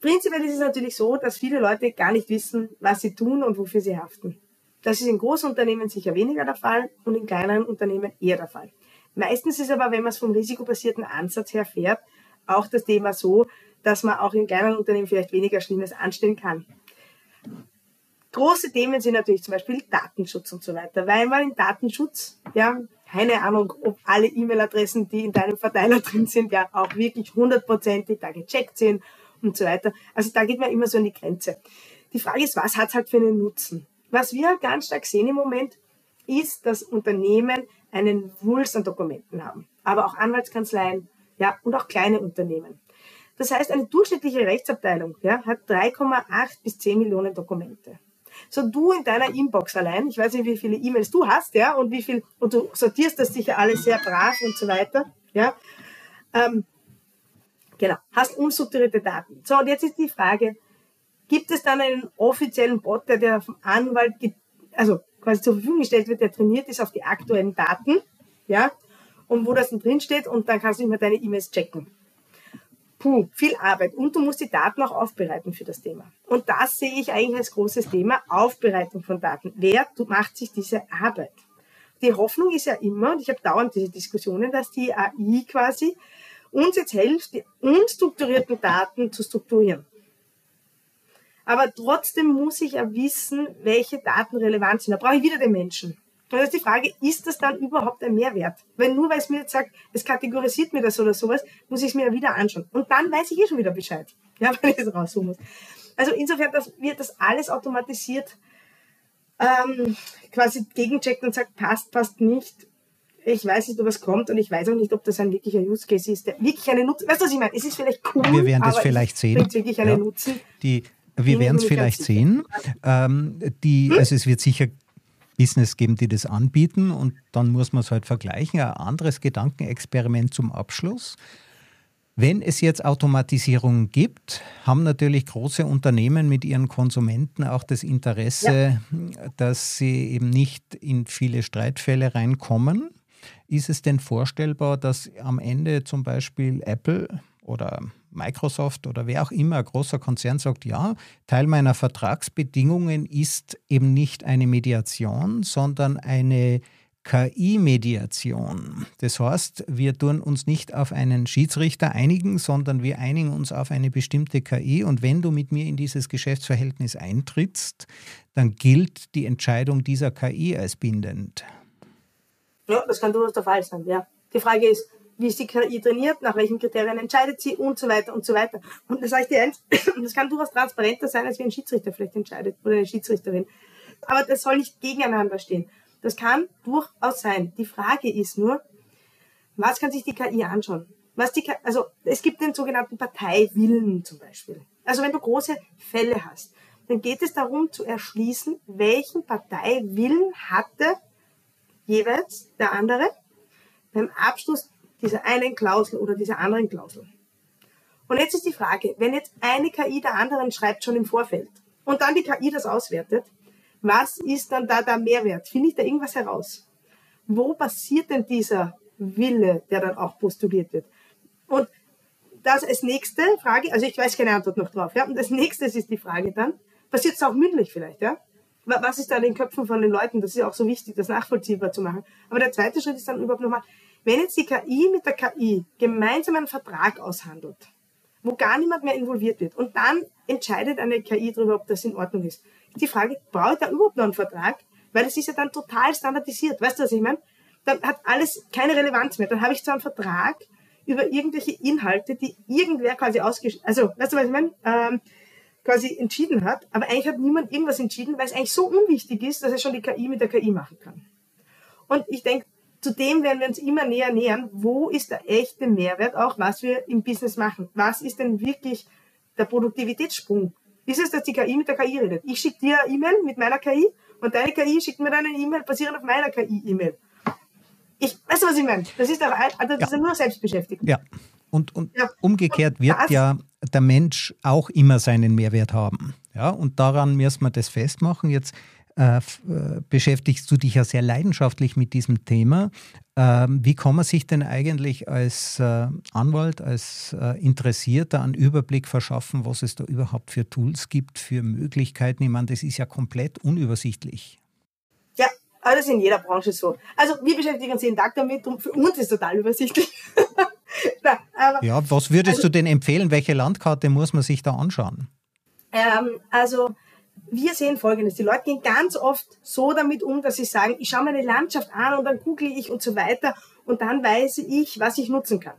Prinzipiell ist es natürlich so, dass viele Leute gar nicht wissen, was sie tun und wofür sie haften. Das ist in großen Unternehmen sicher weniger der Fall und in kleineren Unternehmen eher der Fall. Meistens ist aber, wenn man es vom risikobasierten Ansatz her fährt, auch das Thema so, dass man auch in kleineren Unternehmen vielleicht weniger Schlimmes anstellen kann. Große Themen sind natürlich zum Beispiel Datenschutz und so weiter, weil man im Datenschutz, ja, keine Ahnung, ob alle E-Mail-Adressen, die in deinem Verteiler <laughs> drin sind, ja auch wirklich hundertprozentig da gecheckt sind und so weiter. Also da geht man immer so an die Grenze. Die Frage ist, was hat es halt für einen Nutzen? Was wir ganz stark sehen im Moment, ist, dass Unternehmen einen Wulst an Dokumenten haben. Aber auch Anwaltskanzleien, ja, und auch kleine Unternehmen. Das heißt, eine durchschnittliche Rechtsabteilung ja, hat 3,8 bis 10 Millionen Dokumente. So du in deiner Inbox allein, ich weiß nicht, wie viele E-Mails du hast, ja, und wie viel, und du sortierst das sicher alles sehr brav und so weiter, ja. Ähm, Genau, hast unstrukturierte Daten. So, und jetzt ist die Frage, gibt es dann einen offiziellen Bot, der, der vom Anwalt, also quasi zur Verfügung gestellt wird, der trainiert ist auf die aktuellen Daten, ja, und wo das dann drin steht und dann kannst du immer deine E-Mails checken. Puh, viel Arbeit. Und du musst die Daten auch aufbereiten für das Thema. Und das sehe ich eigentlich als großes Thema, Aufbereitung von Daten. Wer macht sich diese Arbeit? Die Hoffnung ist ja immer, und ich habe dauernd diese Diskussionen, dass die AI quasi uns jetzt hilft, die unstrukturierten Daten zu strukturieren. Aber trotzdem muss ich ja wissen, welche Daten relevant sind. Da brauche ich wieder den Menschen. Dann ist die Frage, ist das dann überhaupt ein Mehrwert? Wenn nur, weil es mir jetzt sagt, es kategorisiert mir das oder sowas, muss ich es mir ja wieder anschauen. Und dann weiß ich eh schon wieder Bescheid. <laughs> Ja, wenn ich es raussuchen muss. Also insofern das, wird das alles automatisiert ähm, quasi gegencheckt und sagt, passt, passt nicht ich weiß nicht, ob es kommt und ich weiß auch nicht, ob das ein wirklicher Use Case ist, der wirklich einen Nutzen. Weißt du, was ich meine? Es ist vielleicht cool. Wir werden das vielleicht sehen. wirklich einen ja. Nutzen. Die, wir werden es vielleicht sehen. Ähm, die, hm? Also es wird sicher Business geben, die das anbieten und dann muss man es halt vergleichen. Ein anderes Gedankenexperiment zum Abschluss. Wenn es jetzt Automatisierung gibt, haben natürlich große Unternehmen mit ihren Konsumenten auch das Interesse, ja. dass sie eben nicht in viele Streitfälle reinkommen. Ist es denn vorstellbar, dass am Ende zum Beispiel Apple oder Microsoft oder wer auch immer, ein großer Konzern sagt, ja, Teil meiner Vertragsbedingungen ist eben nicht eine Mediation, sondern eine KI-Mediation. Das heißt, wir tun uns nicht auf einen Schiedsrichter einigen, sondern wir einigen uns auf eine bestimmte KI und wenn du mit mir in dieses Geschäftsverhältnis eintrittst, dann gilt die Entscheidung dieser KI als bindend. Ja, das kann durchaus der Fall sein, ja. Die Frage ist, wie ist die KI trainiert, nach welchen Kriterien entscheidet sie und so weiter und so weiter. Und das sage ich dir eins, <clears throat> das kann durchaus transparenter sein, als wie ein Schiedsrichter vielleicht entscheidet oder eine Schiedsrichterin. Aber das soll nicht gegeneinander stehen. Das kann durchaus sein. Die Frage ist nur, was kann sich die KI anschauen? Was die, also es gibt den sogenannten Parteiwillen zum Beispiel. Also wenn du große Fälle hast, dann geht es darum zu erschließen, welchen Parteiwillen hatte jeweils der andere beim Abschluss dieser einen Klausel oder dieser anderen Klausel. Und jetzt ist die Frage, wenn jetzt eine KI der anderen schreibt schon im Vorfeld und dann die KI das auswertet, was ist dann da der Mehrwert? Finde ich da irgendwas heraus? Wo passiert denn dieser Wille, der dann auch postuliert wird? Und das als nächste Frage, also ich weiß keine Antwort noch drauf, ja, und als nächstes ist die Frage dann, passiert es auch mündlich vielleicht, ja? Was ist da in den Köpfen von den Leuten? Das ist ja auch so wichtig, das nachvollziehbar zu machen. Aber der zweite Schritt ist dann überhaupt nochmal, wenn jetzt die KI mit der KI gemeinsam einen Vertrag aushandelt, wo gar niemand mehr involviert wird und dann entscheidet eine KI darüber, ob das in Ordnung ist. Die Frage, brauche ich da überhaupt noch einen Vertrag? Weil es ist ja dann total standardisiert. Weißt du, was ich meine? Dann hat alles keine Relevanz mehr. Dann habe ich zwar einen Vertrag über irgendwelche Inhalte, die irgendwer quasi ausgesch... Also, weißt du, was ich meine? Ähm, quasi entschieden hat, aber eigentlich hat niemand irgendwas entschieden, weil es eigentlich so unwichtig ist, dass es schon die KI mit der KI machen kann. Und ich denke, Zudem werden wir uns immer näher nähern, wo ist der echte Mehrwert auch, was wir im Business machen. Was ist denn wirklich der Produktivitätssprung? Ist es, dass die KI mit der KI redet? Ich schicke dir eine E-Mail mit meiner KI und deine KI schickt mir dann eine E-Mail basierend auf meiner KI-E-Mail. Ich, weißt du, was ich meine? Das ist, doch, also das ja. ist nur Selbstbeschäftigung. Ja. Und, und ja. umgekehrt wird das, ja der Mensch auch immer seinen Mehrwert haben. Ja, und daran müssen wir das festmachen. Jetzt äh, äh, beschäftigst du dich ja sehr leidenschaftlich mit diesem Thema. Ähm, wie kann man sich denn eigentlich als äh, Anwalt, als äh, Interessierter einen Überblick verschaffen, was es da überhaupt für Tools gibt, für Möglichkeiten? Ich meine, das ist ja komplett unübersichtlich. Ja, aber das ist in jeder Branche so. Also wir beschäftigen uns jeden Tag damit und für uns ist es total übersichtlich. <laughs> <laughs> Na, ja, was würdest also, du denn empfehlen? Welche Landkarte muss man sich da anschauen? Ähm, also wir sehen Folgendes. Die Leute gehen ganz oft so damit um, dass sie sagen, ich schaue meine Landschaft an und dann google ich und so weiter und dann weiß ich, was ich nutzen kann.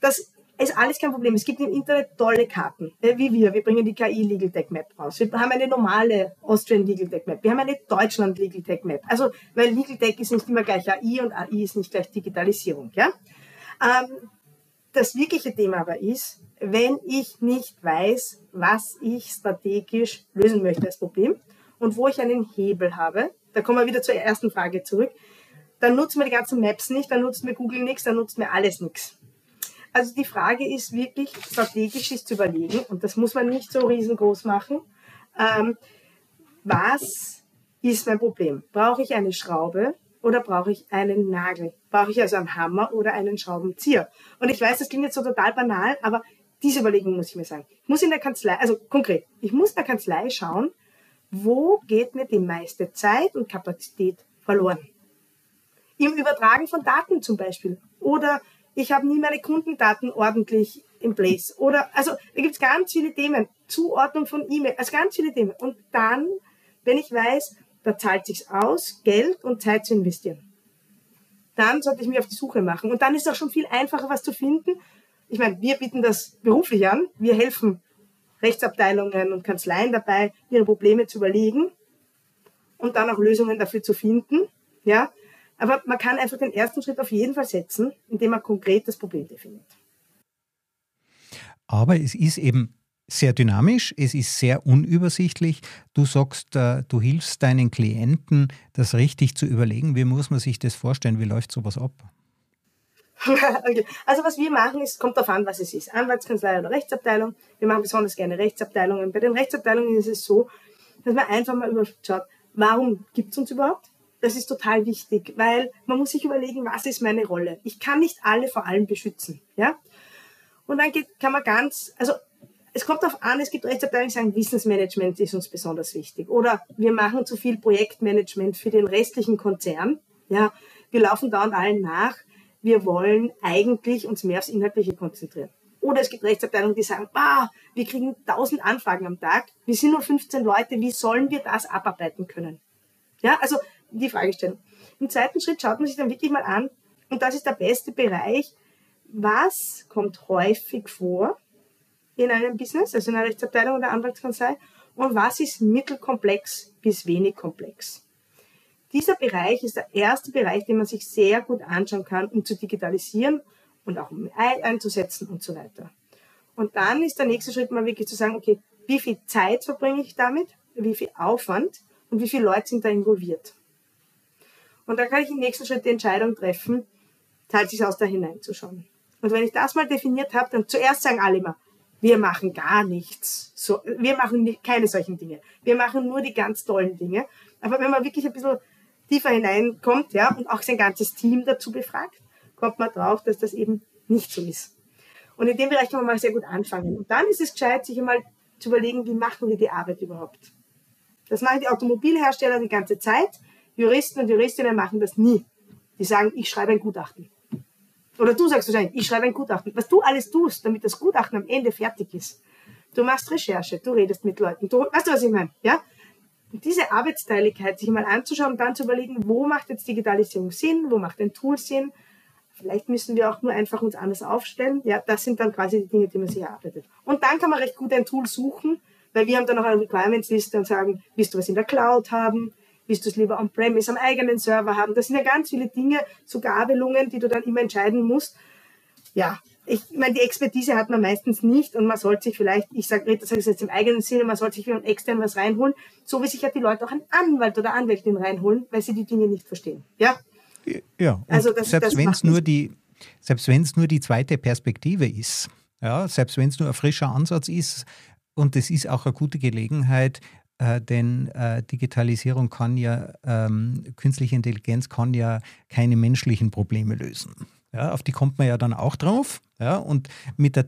Das ist alles kein Problem. Es gibt im Internet tolle Karten, äh, wie wir. Wir bringen die KI Legal Tech Map raus. Wir haben eine normale Austrian Legal Tech Map. Wir haben eine Deutschland Legal Tech Map. Also, weil Legal Tech ist nicht immer gleich AI und AI ist nicht gleich Digitalisierung, ja. Ähm, das wirkliche Thema aber ist, wenn ich nicht weiß, was ich strategisch lösen möchte als Problem und wo ich einen Hebel habe, da kommen wir wieder zur ersten Frage zurück, dann nutzt mir die ganzen Maps nicht, dann nutzt mir Google nichts, dann nutzt mir alles nichts. Also die Frage ist wirklich, strategisch ist zu überlegen, und das muss man nicht so riesengroß machen, ähm, was ist mein Problem? Brauche ich eine Schraube oder brauche ich einen Nagel? Brauche ich also einen Hammer oder einen Schraubenzieher? Und ich weiß, das klingt jetzt so total banal, aber diese Überlegung muss ich mir sagen. Ich muss in der Kanzlei, also konkret, ich muss in der Kanzlei schauen, wo geht mir die meiste Zeit und Kapazität verloren. Im Übertragen von Daten zum Beispiel. Oder ich habe nie meine Kundendaten ordentlich im Place. Oder, also da gibt es ganz viele Themen. Zuordnung von E-Mail, also ganz viele Themen. Und dann, wenn ich weiß, da zahlt sich's aus, Geld und Zeit zu investieren. Dann sollte ich mich auf die Suche machen. Und dann ist es auch schon viel einfacher, was zu finden, ich meine, wir bieten das beruflich an. Wir helfen Rechtsabteilungen und Kanzleien dabei, ihre Probleme zu überlegen und dann auch Lösungen dafür zu finden. Ja, aber man kann einfach den ersten Schritt auf jeden Fall setzen, indem man konkret das Problem definiert. Aber es ist eben sehr dynamisch, es ist sehr unübersichtlich. Du sagst, äh, du hilfst deinen Klienten, das richtig zu überlegen. Wie muss man sich das vorstellen? Wie läuft sowas ab? Also was wir machen, ist, kommt darauf an, was es ist. Anwaltskanzlei oder Rechtsabteilung. Wir machen besonders gerne Rechtsabteilungen. Bei den Rechtsabteilungen ist es so, dass man einfach mal überschaut, warum gibt es uns überhaupt? Das ist total wichtig, weil man muss sich überlegen, was ist meine Rolle? Ich kann nicht alle vor allem beschützen. Ja? Und dann geht, kann man ganz, also es kommt darauf an, es gibt Rechtsabteilungen, die sagen, Wissensmanagement ist uns besonders wichtig. Oder wir machen zu viel Projektmanagement für den restlichen Konzern. Ja, wir laufen da und allen nach wir wollen eigentlich uns mehr aufs Inhaltliche konzentrieren. Oder es gibt Rechtsabteilungen, die sagen, bah, wir kriegen tausend Anfragen am Tag, wir sind nur 15 Leute, wie sollen wir das abarbeiten können? Ja, also die Fragestellung. Im zweiten Schritt schaut man sich dann wirklich mal an, und das ist der beste Bereich, was kommt häufig vor in einem Business, also in einer Rechtsabteilung oder Anwaltskanzlei, und was ist mittelkomplex bis wenig komplex. Dieser Bereich ist der erste Bereich, den man sich sehr gut anschauen kann, um zu digitalisieren und auch um einzusetzen und so weiter. Und dann ist der nächste Schritt mal wirklich zu sagen, okay, wie viel Zeit verbringe ich damit, wie viel Aufwand und wie viele Leute sind da involviert. Und dann kann ich im nächsten Schritt die Entscheidung treffen, zahlt sich aus, da hineinzuschauen. Und wenn ich das mal definiert habe, dann zuerst sagen alle immer, wir machen gar nichts. So, wir machen keine solchen Dinge. Wir machen nur die ganz tollen Dinge. Aber wenn man wirklich ein bisschen tiefer hineinkommt, ja, und auch sein ganzes Team dazu befragt, kommt man drauf, dass das eben nicht so ist. Und in dem Bereich kann man mal sehr gut anfangen. Und dann ist es gescheit, sich einmal zu überlegen, wie machen wir die Arbeit überhaupt. Das machen die Automobilhersteller die ganze Zeit. Juristen und Juristinnen machen das nie. Die sagen, ich schreibe ein Gutachten. Oder du sagst wahrscheinlich, ich schreibe ein Gutachten. Was du alles tust, damit das Gutachten am Ende fertig ist. Du machst Recherche, du redest mit Leuten, du, weißt du, was ich meine? Ja? Und diese Arbeitsteiligkeit, sich mal anzuschauen und dann zu überlegen, wo macht jetzt Digitalisierung Sinn, wo macht ein Tool Sinn, Vielleicht müssen wir auch nur einfach uns anders aufstellen. Ja, das sind dann quasi die Dinge, die man sich erarbeitet. Und dann kann man recht gut ein Tool suchen, weil wir haben dann noch eine Requirements-Liste und sagen, willst du was in der Cloud haben? Willst du es lieber on-premise am eigenen Server haben? Das sind ja ganz viele Dinge, so Gabelungen, die du dann immer entscheiden musst. Ja, ich meine, die Expertise hat man meistens nicht und man sollte sich vielleicht, ich sage, das ich jetzt im eigenen Sinne, man sollte sich von extern was reinholen, so wie sich ja die Leute auch einen Anwalt oder Anwältin reinholen, weil sie die Dinge nicht verstehen. Ja, ja, also das, selbst wenn es nur die, selbst wenn es nur die zweite Perspektive ist, ja, selbst wenn es nur ein frischer Ansatz ist, und es ist auch eine gute Gelegenheit, äh, denn äh, Digitalisierung kann ja, ähm, künstliche Intelligenz kann ja keine menschlichen Probleme lösen. Ja, auf die kommt man ja dann auch drauf. Ja, und mit der,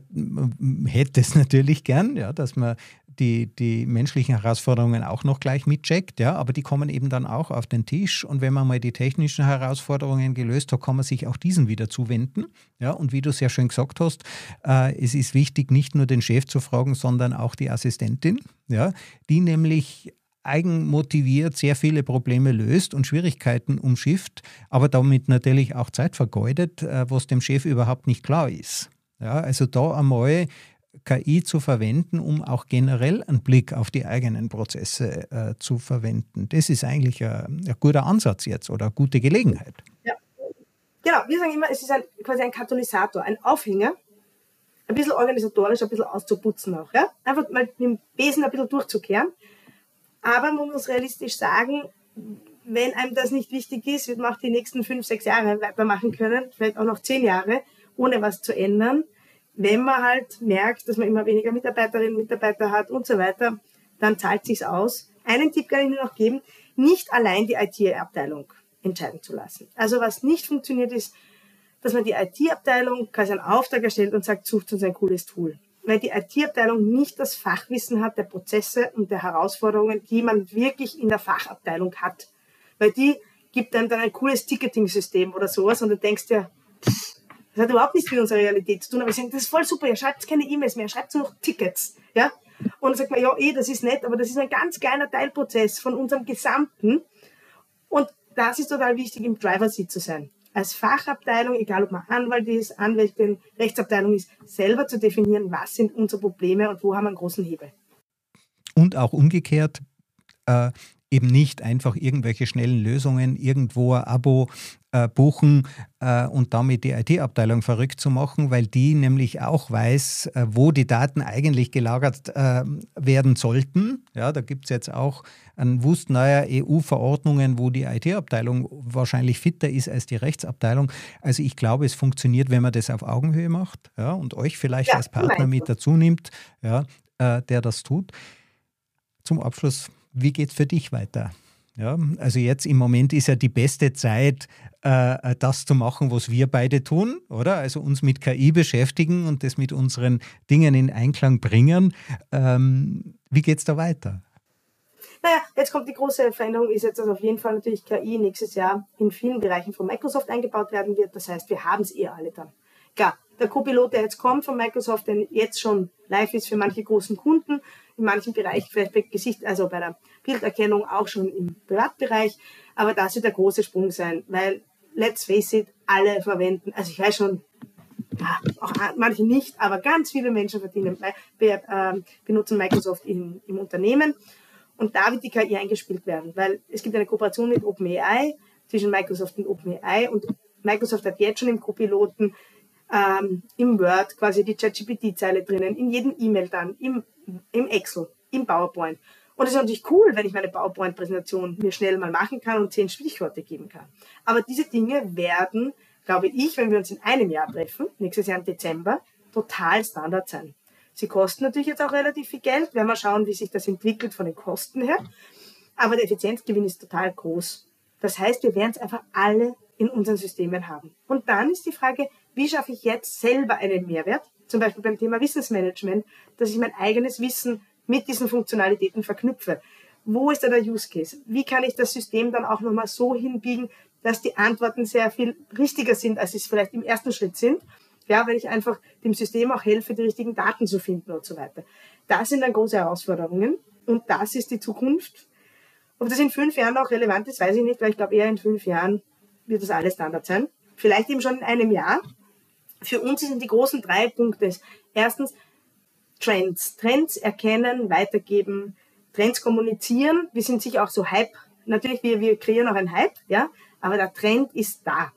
hätte es <laughs> natürlich gern, ja, dass man die, die menschlichen Herausforderungen auch noch gleich mitcheckt, ja, aber die kommen eben dann auch auf den Tisch. Und wenn man mal die technischen Herausforderungen gelöst hat, kann man sich auch diesen wieder zuwenden. Ja, und wie du sehr schön gesagt hast, äh, es ist wichtig, nicht nur den Chef zu fragen, sondern auch die Assistentin, ja, die nämlich eigenmotiviert sehr viele Probleme löst und Schwierigkeiten umschifft, aber damit natürlich auch Zeit vergeudet, äh, was dem Chef überhaupt nicht klar ist. Ja, also da einmal KI zu verwenden, um auch generell einen Blick auf die eigenen Prozesse äh, zu verwenden. Das ist eigentlich ein, ein, guter Ansatz jetzt oder eine gute Gelegenheit. Ja. Genau, wir sagen immer, es ist ein, quasi ein Katalysator, ein Aufhänger, ein bisschen organisatorisch, ein bisschen auszuputzen auch. Ja? Einfach mal mit dem Besen ein bisschen durchzukehren. Aber man muss realistisch sagen, wenn einem das nicht wichtig ist, wird man auch die nächsten fünf, sechs Jahre weitermachen können, vielleicht auch noch zehn Jahre, ohne was zu ändern wenn man halt merkt, dass man immer weniger Mitarbeiterinnen und Mitarbeiter hat und so weiter, dann zahlt sich's aus. Einen Tipp kann ich nur noch geben, nicht allein die IT-Abteilung entscheiden zu lassen. Also was nicht funktioniert ist, dass man die IT-Abteilung quasi einen Auftrag erstellt und sagt, sucht uns ein cooles Tool. Weil die IT-Abteilung nicht das Fachwissen hat der Prozesse und der Herausforderungen, die man wirklich in der Fachabteilung hat. Weil die gibt dann dann ein cooles Ticketing-System oder sowas und du denkst dir, pff, das hat überhaupt nichts mit unserer Realität zu tun, aber ich sage, das ist voll super, ihr schreibt keine E-Mails mehr, schreibt nur noch Tickets. Ja? Und dann sagt man, ja, eh, das ist nett, aber das ist ein ganz kleiner Teilprozess von unserem Gesamten. Und das ist total wichtig, im Driver-Seat zu sein. Als Fachabteilung, egal ob man Anwalt ist, Anwältin, Rechtsabteilung ist, selber zu definieren, was sind unsere Probleme und wo haben wir einen großen Hebel. Und auch umgekehrt, äh, eben nicht einfach irgendwelche schnellen Lösungen, irgendwo ein Abo äh, buchen äh, und damit die IT-Abteilung verrückt zu machen, weil die nämlich auch weiß, äh, wo die Daten eigentlich gelagert äh, werden sollten. Ja, da gibt es jetzt auch einen Wust neuer EU-Verordnungen, wo die IT-Abteilung wahrscheinlich fitter ist als die Rechtsabteilung. Also ich glaube, es funktioniert, wenn man das auf Augenhöhe macht ja, und euch vielleicht ja, als Partner mit dazu nimmt, ja, äh, der das tut. Zum Abschluss wie geht es für dich weiter? Ja, also jetzt im Moment ist ja die beste Zeit, äh, das zu machen, was wir beide tun, oder? Also uns mit KI beschäftigen und das mit unseren Dingen in Einklang bringen. Ähm, wie geht es da weiter? Naja, jetzt kommt die große Veränderung, ist jetzt, dass auf jeden Fall natürlich KI nächstes Jahr in vielen Bereichen von Microsoft eingebaut werden wird. Das heißt, wir haben es eh alle dann. Klar, der Copilot, der jetzt kommt von Microsoft, der jetzt schon live ist für manche großen Kunden, in manchen Bereichen vielleicht bei Gesicht, also bei der Bilderkennung auch schon im Privatbereich. Aber das wird der große Sprung sein, weil let's face it, alle verwenden, also ich weiß schon, ja, auch manche nicht, aber ganz viele Menschen verdienen, be, äh, benutzen Microsoft in, im Unternehmen. Und da wird die KI eingespielt werden, weil es gibt eine Kooperation mit OpenAI, zwischen Microsoft und OpenAI und Microsoft hat jetzt schon im Copiloten ähm, im Word quasi die ChatGPT-Zeile drinnen, in jedem E-Mail dann, im, im Excel, im PowerPoint. Und es ist natürlich cool, wenn ich meine PowerPoint-Präsentation mir schnell mal machen kann und zehn Stichworte geben kann. Aber diese Dinge werden, glaube ich, wenn wir uns in einem Jahr treffen, nächstes Jahr im Dezember, total Standard sein. Sie kosten natürlich jetzt auch relativ viel Geld. Werden wir schauen, wie sich das entwickelt von den Kosten her. Aber der Effizienzgewinn ist total groß. Das heißt, wir werden es einfach alle in unseren Systemen haben. Und dann ist die Frage, wie schaffe ich jetzt selber einen Mehrwert? Zum Beispiel beim Thema Wissensmanagement, dass ich mein eigenes Wissen mit diesen Funktionalitäten verknüpfe. Wo ist da der Use Case? Wie kann ich das System dann auch nochmal so hinbiegen, dass die Antworten sehr viel richtiger sind, als sie es vielleicht im ersten Schritt sind? Ja, weil ich einfach dem System auch helfe, die richtigen Daten zu finden und so weiter. Das sind dann große Herausforderungen und das ist die Zukunft. Ob das in fünf Jahren auch relevant ist, weiß ich nicht, weil ich glaube, eher in fünf Jahren wird das alles Standard sein. Vielleicht eben schon in einem Jahr. Für uns sind die großen drei Punkte. Erstens, Trends. Trends erkennen, weitergeben, Trends kommunizieren. Wir sind sicher auch so Hype. Natürlich, wir, wir kreieren auch einen Hype, ja, aber der Trend ist da.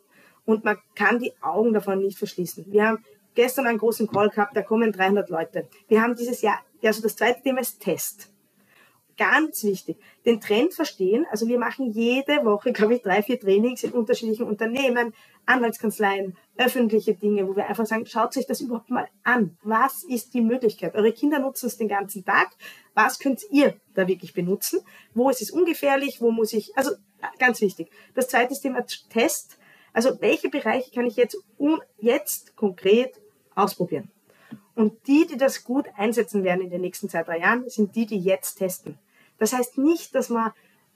Und man kann die Augen davon nicht verschließen. Wir haben gestern einen großen Call gehabt, da kommen 300 Leute. Wir haben dieses Jahr, also das zweite Thema ist Test ganz wichtig, den Trend verstehen. Also wir machen jede Woche, glaube ich, drei, vier Trainings in unterschiedlichen Unternehmen, Anwaltskanzleien, öffentliche Dinge, wo wir einfach sagen, schaut euch das überhaupt mal an. Was ist die Möglichkeit? Eure Kinder nutzen es den ganzen Tag. Was könnt ihr da wirklich benutzen? Wo ist es ungefährlich? Wo muss ich, also ganz wichtig. Das zweite ist Thema Test. Also welche Bereiche kann ich jetzt, jetzt konkret ausprobieren? Und die, die das gut einsetzen werden in den nächsten zwei, drei Jahren, sind die, die jetzt testen. Das heißt nicht, dass man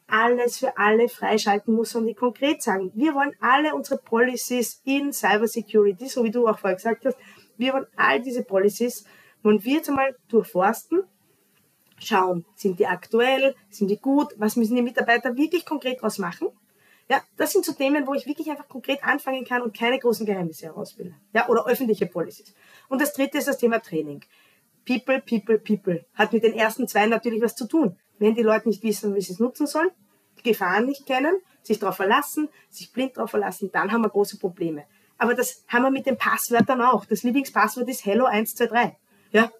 alles für alle freischalten muss, sondern die konkret sagen, wir wollen alle unsere Policies in Cybersecurity, so wie du auch vorher gesagt hast, wir wollen all diese Policies, wollen wir jetzt einmal durchforsten, schauen, sind die aktuell, sind die gut, was müssen die Mitarbeiter wirklich konkret was machen? Ja, das sind so Themen, wo ich wirklich einfach konkret anfangen kann und keine großen Geheimnisse herausbilde. Ja, oder öffentliche Policies. Und das dritte ist das Thema Training. People, people, people. Hat mit den ersten zwei natürlich was zu tun. Wenn die Leute nicht wissen, wie sie es nutzen sollen, die Gefahren nicht kennen, sich darauf verlassen, sich blind darauf verlassen, dann haben wir große Probleme. Aber das haben wir mit den Passwörtern auch. Das Lieblingspasswort ist Hello 123. Ja?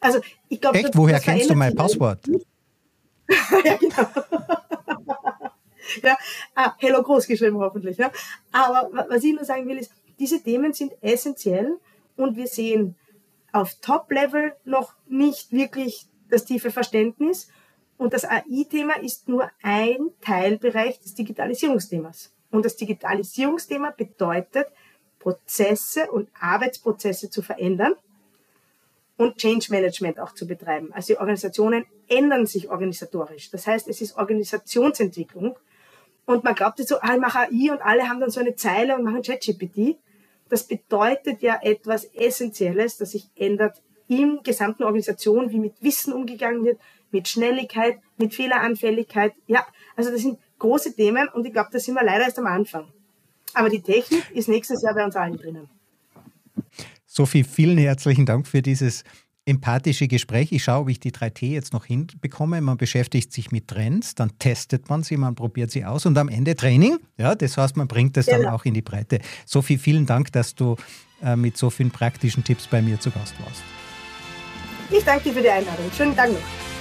Also, ich glaube, Echt? Woher kennst du mein Passwort? <laughs> ja, genau. ja, ah, Hello groß geschrieben hoffentlich. Ja. Aber was ich nur sagen will, ist, diese Themen sind essentiell und wir sehen auf Top-Level noch nicht wirklich das tiefe Verständnis und das AI-Thema ist nur ein Teilbereich des Digitalisierungsthemas. Und das Digitalisierungsthema bedeutet, Prozesse und Arbeitsprozesse zu verändern und Change Management auch zu betreiben. Also die Organisationen ändern sich organisatorisch. Das heißt, es ist Organisationsentwicklung. Und man glaubt jetzt so, ah, ich mache AI und alle haben dann so eine Zeile und machen ChatGPT. Das bedeutet ja etwas Essentielles, das sich ändert in gesamten Organisation, wie mit Wissen umgegangen wird, mit Schnelligkeit, mit Fehleranfälligkeit. Ja, also das sind große Themen und ich glaube, da sind wir leider erst am Anfang. Aber die Technik ist nächstes Jahr bei uns allen drinnen. Sophie, vielen herzlichen Dank für dieses empathische Gespräch. Ich schaue, ob ich die 3T jetzt noch hinbekomme. Man beschäftigt sich mit Trends, dann testet man sie, man probiert sie aus und am Ende Training. Ja, das heißt, man bringt das genau. dann auch in die Breite. Sophie, vielen Dank, dass du äh, mit so vielen praktischen Tipps bei mir zu Gast warst. Ich danke dir für die Einladung. Schönen Dank noch.